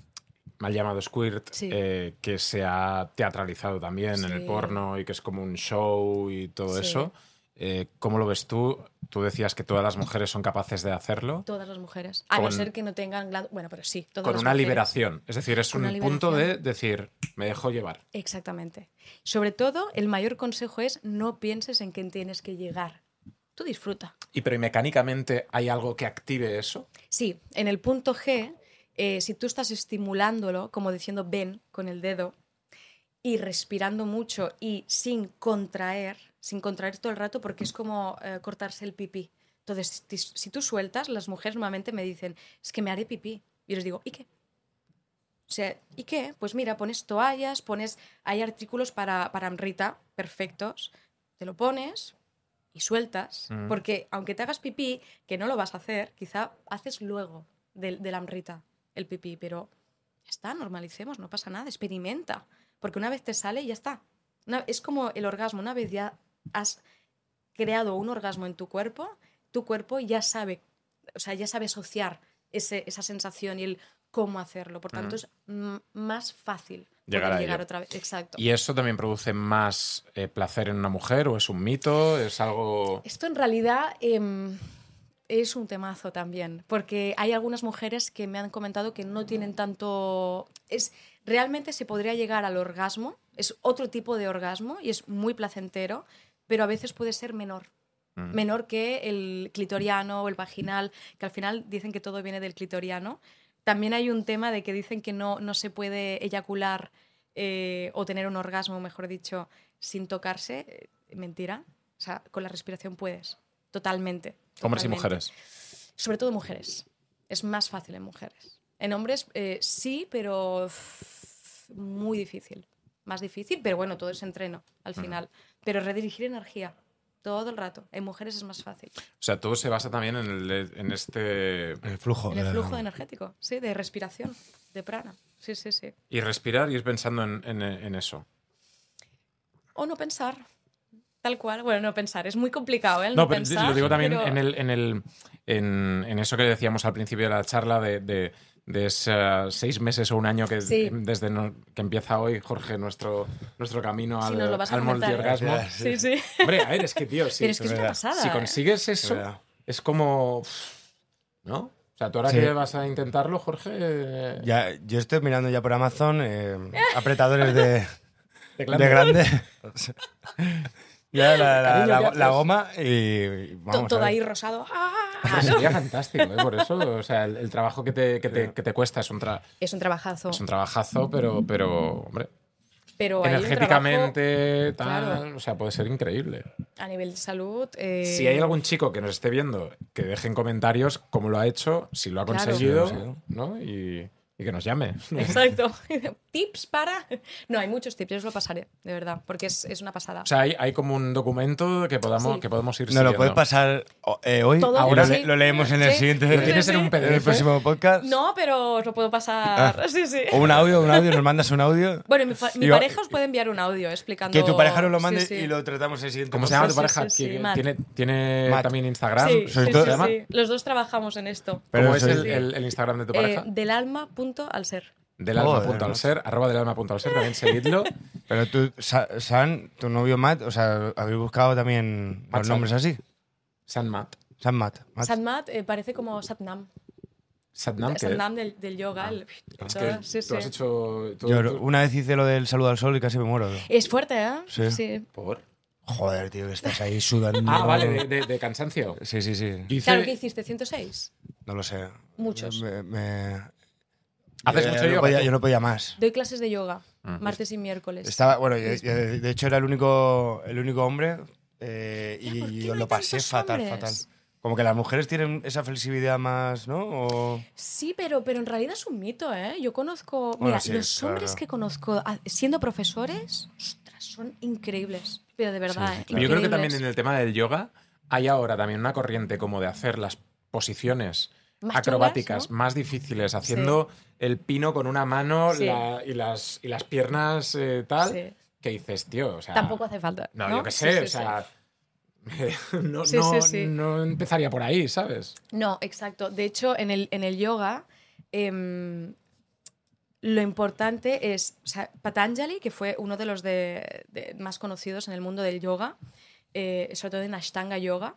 mal llamado squirt, Sí. eh, que se ha teatralizado también en el porno y que es como un show y todo Sí. eso, eh, ¿cómo lo ves tú? Tú decías que todas las mujeres son capaces de hacerlo Todas las mujeres. A no ser que no tengan... Bueno, pero sí. Todas con las una mujeres. liberación. Es decir, es un punto de decir, me dejo llevar. Exactamente. Sobre todo, el mayor consejo es no pienses en que tienes que llegar. Tú disfruta. Y pero ¿y mecánicamente hay algo que active eso. Sí, en el punto G, eh, si tú estás estimulándolo, como diciendo ven con el dedo, y respirando mucho y sin contraer, sin contraer todo el rato, porque es como eh, cortarse el pipí. Entonces, si, tú sueltas, las mujeres normalmente me dicen, es que me haré pipí. Y yo les digo, ¿y qué? O sea, ¿y qué? Pues mira, pones toallas, pones, hay artículos para, para amrita perfectos, te lo pones y sueltas, Mm. porque aunque te hagas pipí, que no lo vas a hacer, quizá haces luego del, de la amrita el pipí, pero ya está, normalicemos, no pasa nada, experimenta, porque una vez te sale ya está. Una- es como el orgasmo, una vez ya has creado un orgasmo en tu cuerpo, tu cuerpo ya sabe, o sea, ya sabe asociar ese- esa sensación y el cómo hacerlo. Por tanto, Mm. es más fácil Llegar a llegar ello. otra vez. Exacto. ¿Y eso también produce más eh, placer en una mujer o es un mito? ¿Es algo...? Esto en realidad em, es un temazo también, porque hay algunas mujeres que me han comentado que no tienen tanto... Es, realmente se podría llegar al orgasmo, es otro tipo de orgasmo y es muy placentero, pero a veces puede ser menor. Mm. Menor que el clitoriano o el vaginal, que al final dicen que todo viene del clitoriano. También hay un tema de que dicen que no, no se puede eyacular eh, o tener un orgasmo, mejor dicho, sin tocarse. Eh, Mentira. O sea, con la respiración puedes. Totalmente. Hombres y mujeres. Sobre todo mujeres. Es más fácil en mujeres. En hombres eh, sí, pero muy difícil. Más difícil, pero bueno, todo es entreno al final. Pero redirigir energía todo el rato. En mujeres es más fácil. O sea, todo se basa también en, el- en este... El flujo. En el flujo energético, sí, de respiración, de prana. Sí, sí, sí. Y respirar y ir pensando en, en- en eso. O no pensar. Tal cual. Bueno, no pensar. Es muy complicado, ¿eh? el No, No, pero pensar. lo digo también pero- en, el, en, el, en, en eso que decíamos al principio de la charla de, de, de esos seis meses o un año que Sí. desde no- que empieza hoy, Jorge, nuestro, nuestro camino Sí, al, a al multiorgasmo. Sí, sí. Hombre, a ver, es que, tío, sí, pero es que es una verdad. pasada. si consigues Es eso, es como... ¿No? O sea, tú ahora Sí. que vas a intentarlo, Jorge... Ya, yo estoy mirando ya por Amazon eh, apretadores de, de de grande. ya la, la- Cariño, la- ¿qué haces? la goma y vamos todo ahí rosado. ¡Ah! Pero sería fantástico, ¿eh? Por eso, o sea, el, el trabajo que te, que te- que te cuesta es un, tra- Es un trabajazo. es un trabajazo, pero, pero hombre, pero energéticamente, tal, claro. o sea, puede ser increíble. a nivel de salud. eh, Si hay algún chico que nos esté viendo, que deje en comentarios cómo lo ha hecho, si lo ha Claro. conseguido, Sí, lo ha conseguido. ¿no? Y, y que nos llame. Exacto. tips para. No, hay muchos tips, yo os lo pasaré, de verdad, porque es, es una pasada. O sea, hay, hay como un documento que podamos, Sí. que podemos ir Nos lo puedes pasar eh, hoy. Todo, Ahora sí. lo leemos en el Sí. siguiente. ¿Lo tienes en un en el PDF? próximo podcast. no, pero os lo puedo pasar. Ah. Sí, sí. O un audio, un audio, nos mandas un audio. Bueno, mi, mi pareja os puede enviar un audio explicando. Que tu pareja nos lo mande sí. y lo tratamos en el siguiente ¿Cómo se llama tu pareja? sí, sí, ¿Tiene-. ¿Tiene, Matt. también Instagram? Sí, sí. Los dos trabajamos en esto. Pero ¿Cómo es el Instagram de tu Eh, pareja? del alma punto al ser. Del alma Joder, punto al ser, arroba del alma punto al ser, también seguidlo. Pero tú, Sa- San, tu novio Matt, o sea, habéis buscado también Matt los nombres así. San Matt. San Matt. Matt. Eh, parece como Satnam. Satnam, que Satnam del, del yoga. el- es todo, que sí, tú sí. has hecho... tú- Yo tú- una vez hice lo del saludo al sol y casi me muero. Es fuerte, ¿eh? Sí. ¿Por? Joder, tío, que estás ahí sudando. Ah, vale, de, de- de cansancio. Sí, sí, sí. Yo hice- Claro, ¿qué hiciste? ¿106? No lo sé. Muchos. Me- me- ¿Haces yo, mucho yo yoga, No podía, yo no podía más. Doy clases de yoga, Ah. martes y miércoles. Estaba, bueno, yo- yo- de hecho era el único, el único hombre eh, Ya, ¿por qué y no lo pasé fatal, hombres? fatal. Como que las mujeres tienen esa flexibilidad más, ¿no? O- Sí, pero, pero en realidad es un mito, ¿eh? Yo conozco. Bueno, mira, sí, los claro. hombres que conozco a- siendo profesores, ostras, son increíbles. Pero de verdad, Sí, ¿eh? Yo creo que también en el tema del yoga hay ahora también una corriente como de hacer las posiciones Más acrobáticas más difíciles, haciendo el pino con una mano Sí. la- y, las, y las piernas eh, tal, Sí. que dices, tío, o sea... Tampoco hace falta. No, No, yo qué sé, o sea... no, no- empezaría por ahí, ¿sabes? No, exacto. De hecho, en el, en el yoga, em, lo importante es, o sea, Patanjali, que fue uno de los de, de- más conocidos en el mundo del yoga, eh, sobre todo en Ashtanga Yoga,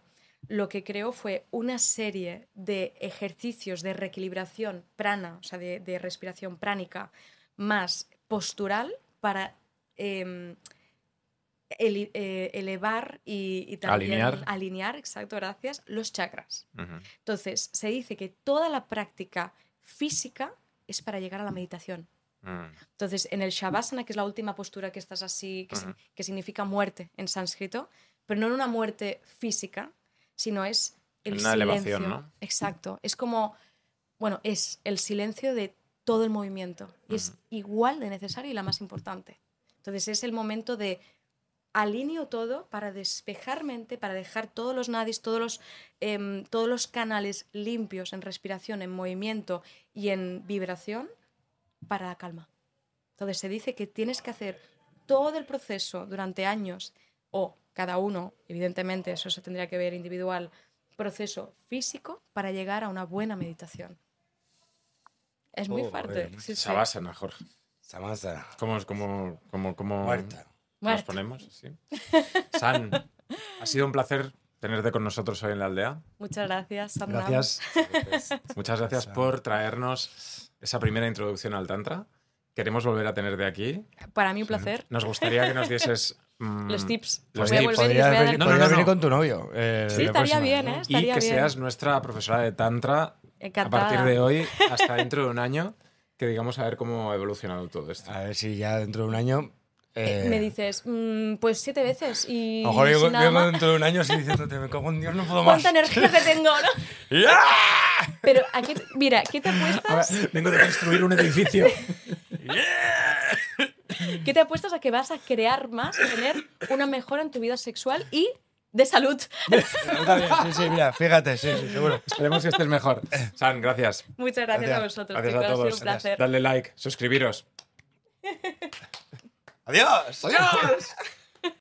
lo que creó fue una serie de ejercicios de reequilibración prana, o sea, de, de respiración pránica, más postural para em, ele- eh, elevar y, y también Alinear. alinear, exacto, gracias, los chakras. Entonces, se dice que toda la práctica física es para llegar a la meditación. Mm. Entonces, en el Shavasana, que es la última postura que estás así, que, si- que significa muerte en sánscrito, pero no una muerte física, sino es el Una silencio. elevación, ¿no? Exacto. Es como, bueno, es el silencio de todo el movimiento. Y es igual de necesario y la más importante. Entonces, es el momento de alineo todo para despejar mente, para dejar todos los nadis, todos los, em, todos los canales limpios en respiración, en movimiento y en vibración para la calma. Entonces se dice que tienes que hacer todo el proceso durante años o cada uno, evidentemente eso se tendría que ver individual, proceso físico para llegar a una buena meditación. Es muy Oh, fuerte. sí, Jorge. Samasa. ¿Cómo, cómo, cómo, cómo Muerta. nos Muerta. ponemos? Sí. San, ha sido un placer tenerte con nosotros hoy en la aldea. Muchas gracias. Sandra. Gracias. Muchas gracias por traernos esa primera introducción al Tantra. Queremos volver a tenerte aquí. Para mí un placer. Nos gustaría que nos dieses mm, Los tips. los Voy a tips. volver y voy a dar- venir, No, no, podrías no, venir con tu novio. eh, Sí, estaría próxima, bien. ¿eh? y Estaría que bien. seas nuestra profesora de Tantra Encantada. a partir de hoy hasta dentro de un año, que digamos a ver cómo ha evolucionado todo esto. A ver si ya dentro de un año. Eh, eh, me dices, mm, pues siete veces y A lo mejor llego, nada dentro de un año así diciéndote, me cago en Dios, no puedo más. ¿Cuánta energía que tengo, no? Pero aquí, mira, ¿qué te Ahora, apuestas? vengo de construir un edificio. ¿Qué te apuestas a que vas a crear más, a tener una mejora en tu vida sexual y de salud? Sí, sí, mira, fíjate, sí, sí, seguro. Esperemos que estés mejor. San, gracias. Muchas gracias, a vosotros, Gracias chicos, a ha sido todos. un placer. Dadle like, suscribiros. ¡Adiós! ¡Adiós!